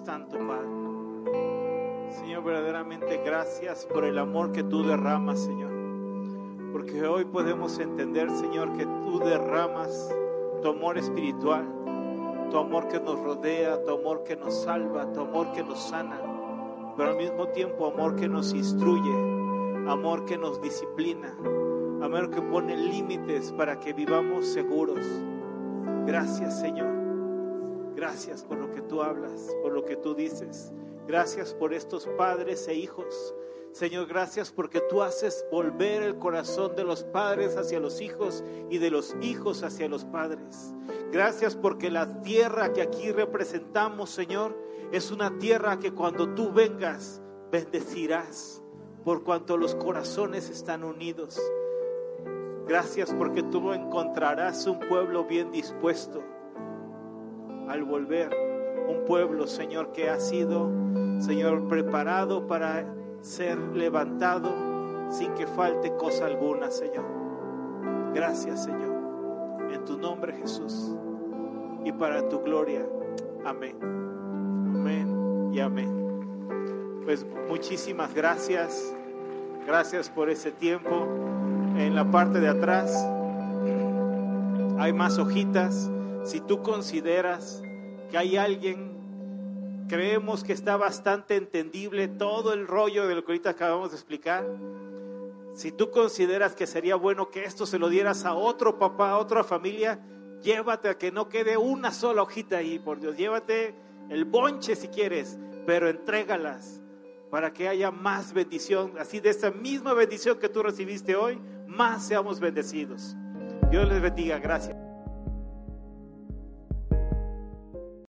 tanto, Padre. Señor, verdaderamente gracias por el amor que tú derramas, Señor. Porque hoy podemos entender, Señor, que tú derramas tu amor espiritual, tu amor que nos rodea, tu amor que nos salva, tu amor que nos sana, pero al mismo tiempo amor que nos instruye, amor que nos disciplina, amor que pone límites para que vivamos seguros. Gracias, Señor. Gracias por lo que tú hablas, por lo que tú dices. Gracias por estos padres e hijos, Señor, gracias porque tú haces volver el corazón de los padres hacia los hijos y de los hijos hacia los padres. Gracias porque la tierra que aquí representamos, Señor, es una tierra que cuando tú vengas, bendecirás, por cuanto los corazones están unidos. Gracias porque tú encontrarás un pueblo bien dispuesto al volver. Un pueblo, Señor, que ha sido, Señor, preparado para ser levantado sin que falte cosa alguna, Señor. Gracias, Señor. En tu nombre, Jesús. Y para tu gloria. Amén. Amén y amén. Pues muchísimas gracias. Gracias por ese tiempo. En la parte de atrás hay más hojitas. Si tú consideras que hay alguien, creemos que está bastante entendible todo el rollo de lo que ahorita acabamos de explicar. Si tú consideras que sería bueno que esto se lo dieras a otro papá, a otra familia, llévate a que no quede una sola hojita ahí, por Dios. Llévate el bonche si quieres, pero entrégalas para que haya más bendición. Así de esa misma bendición que tú recibiste hoy, más seamos bendecidos. Dios les bendiga. Gracias.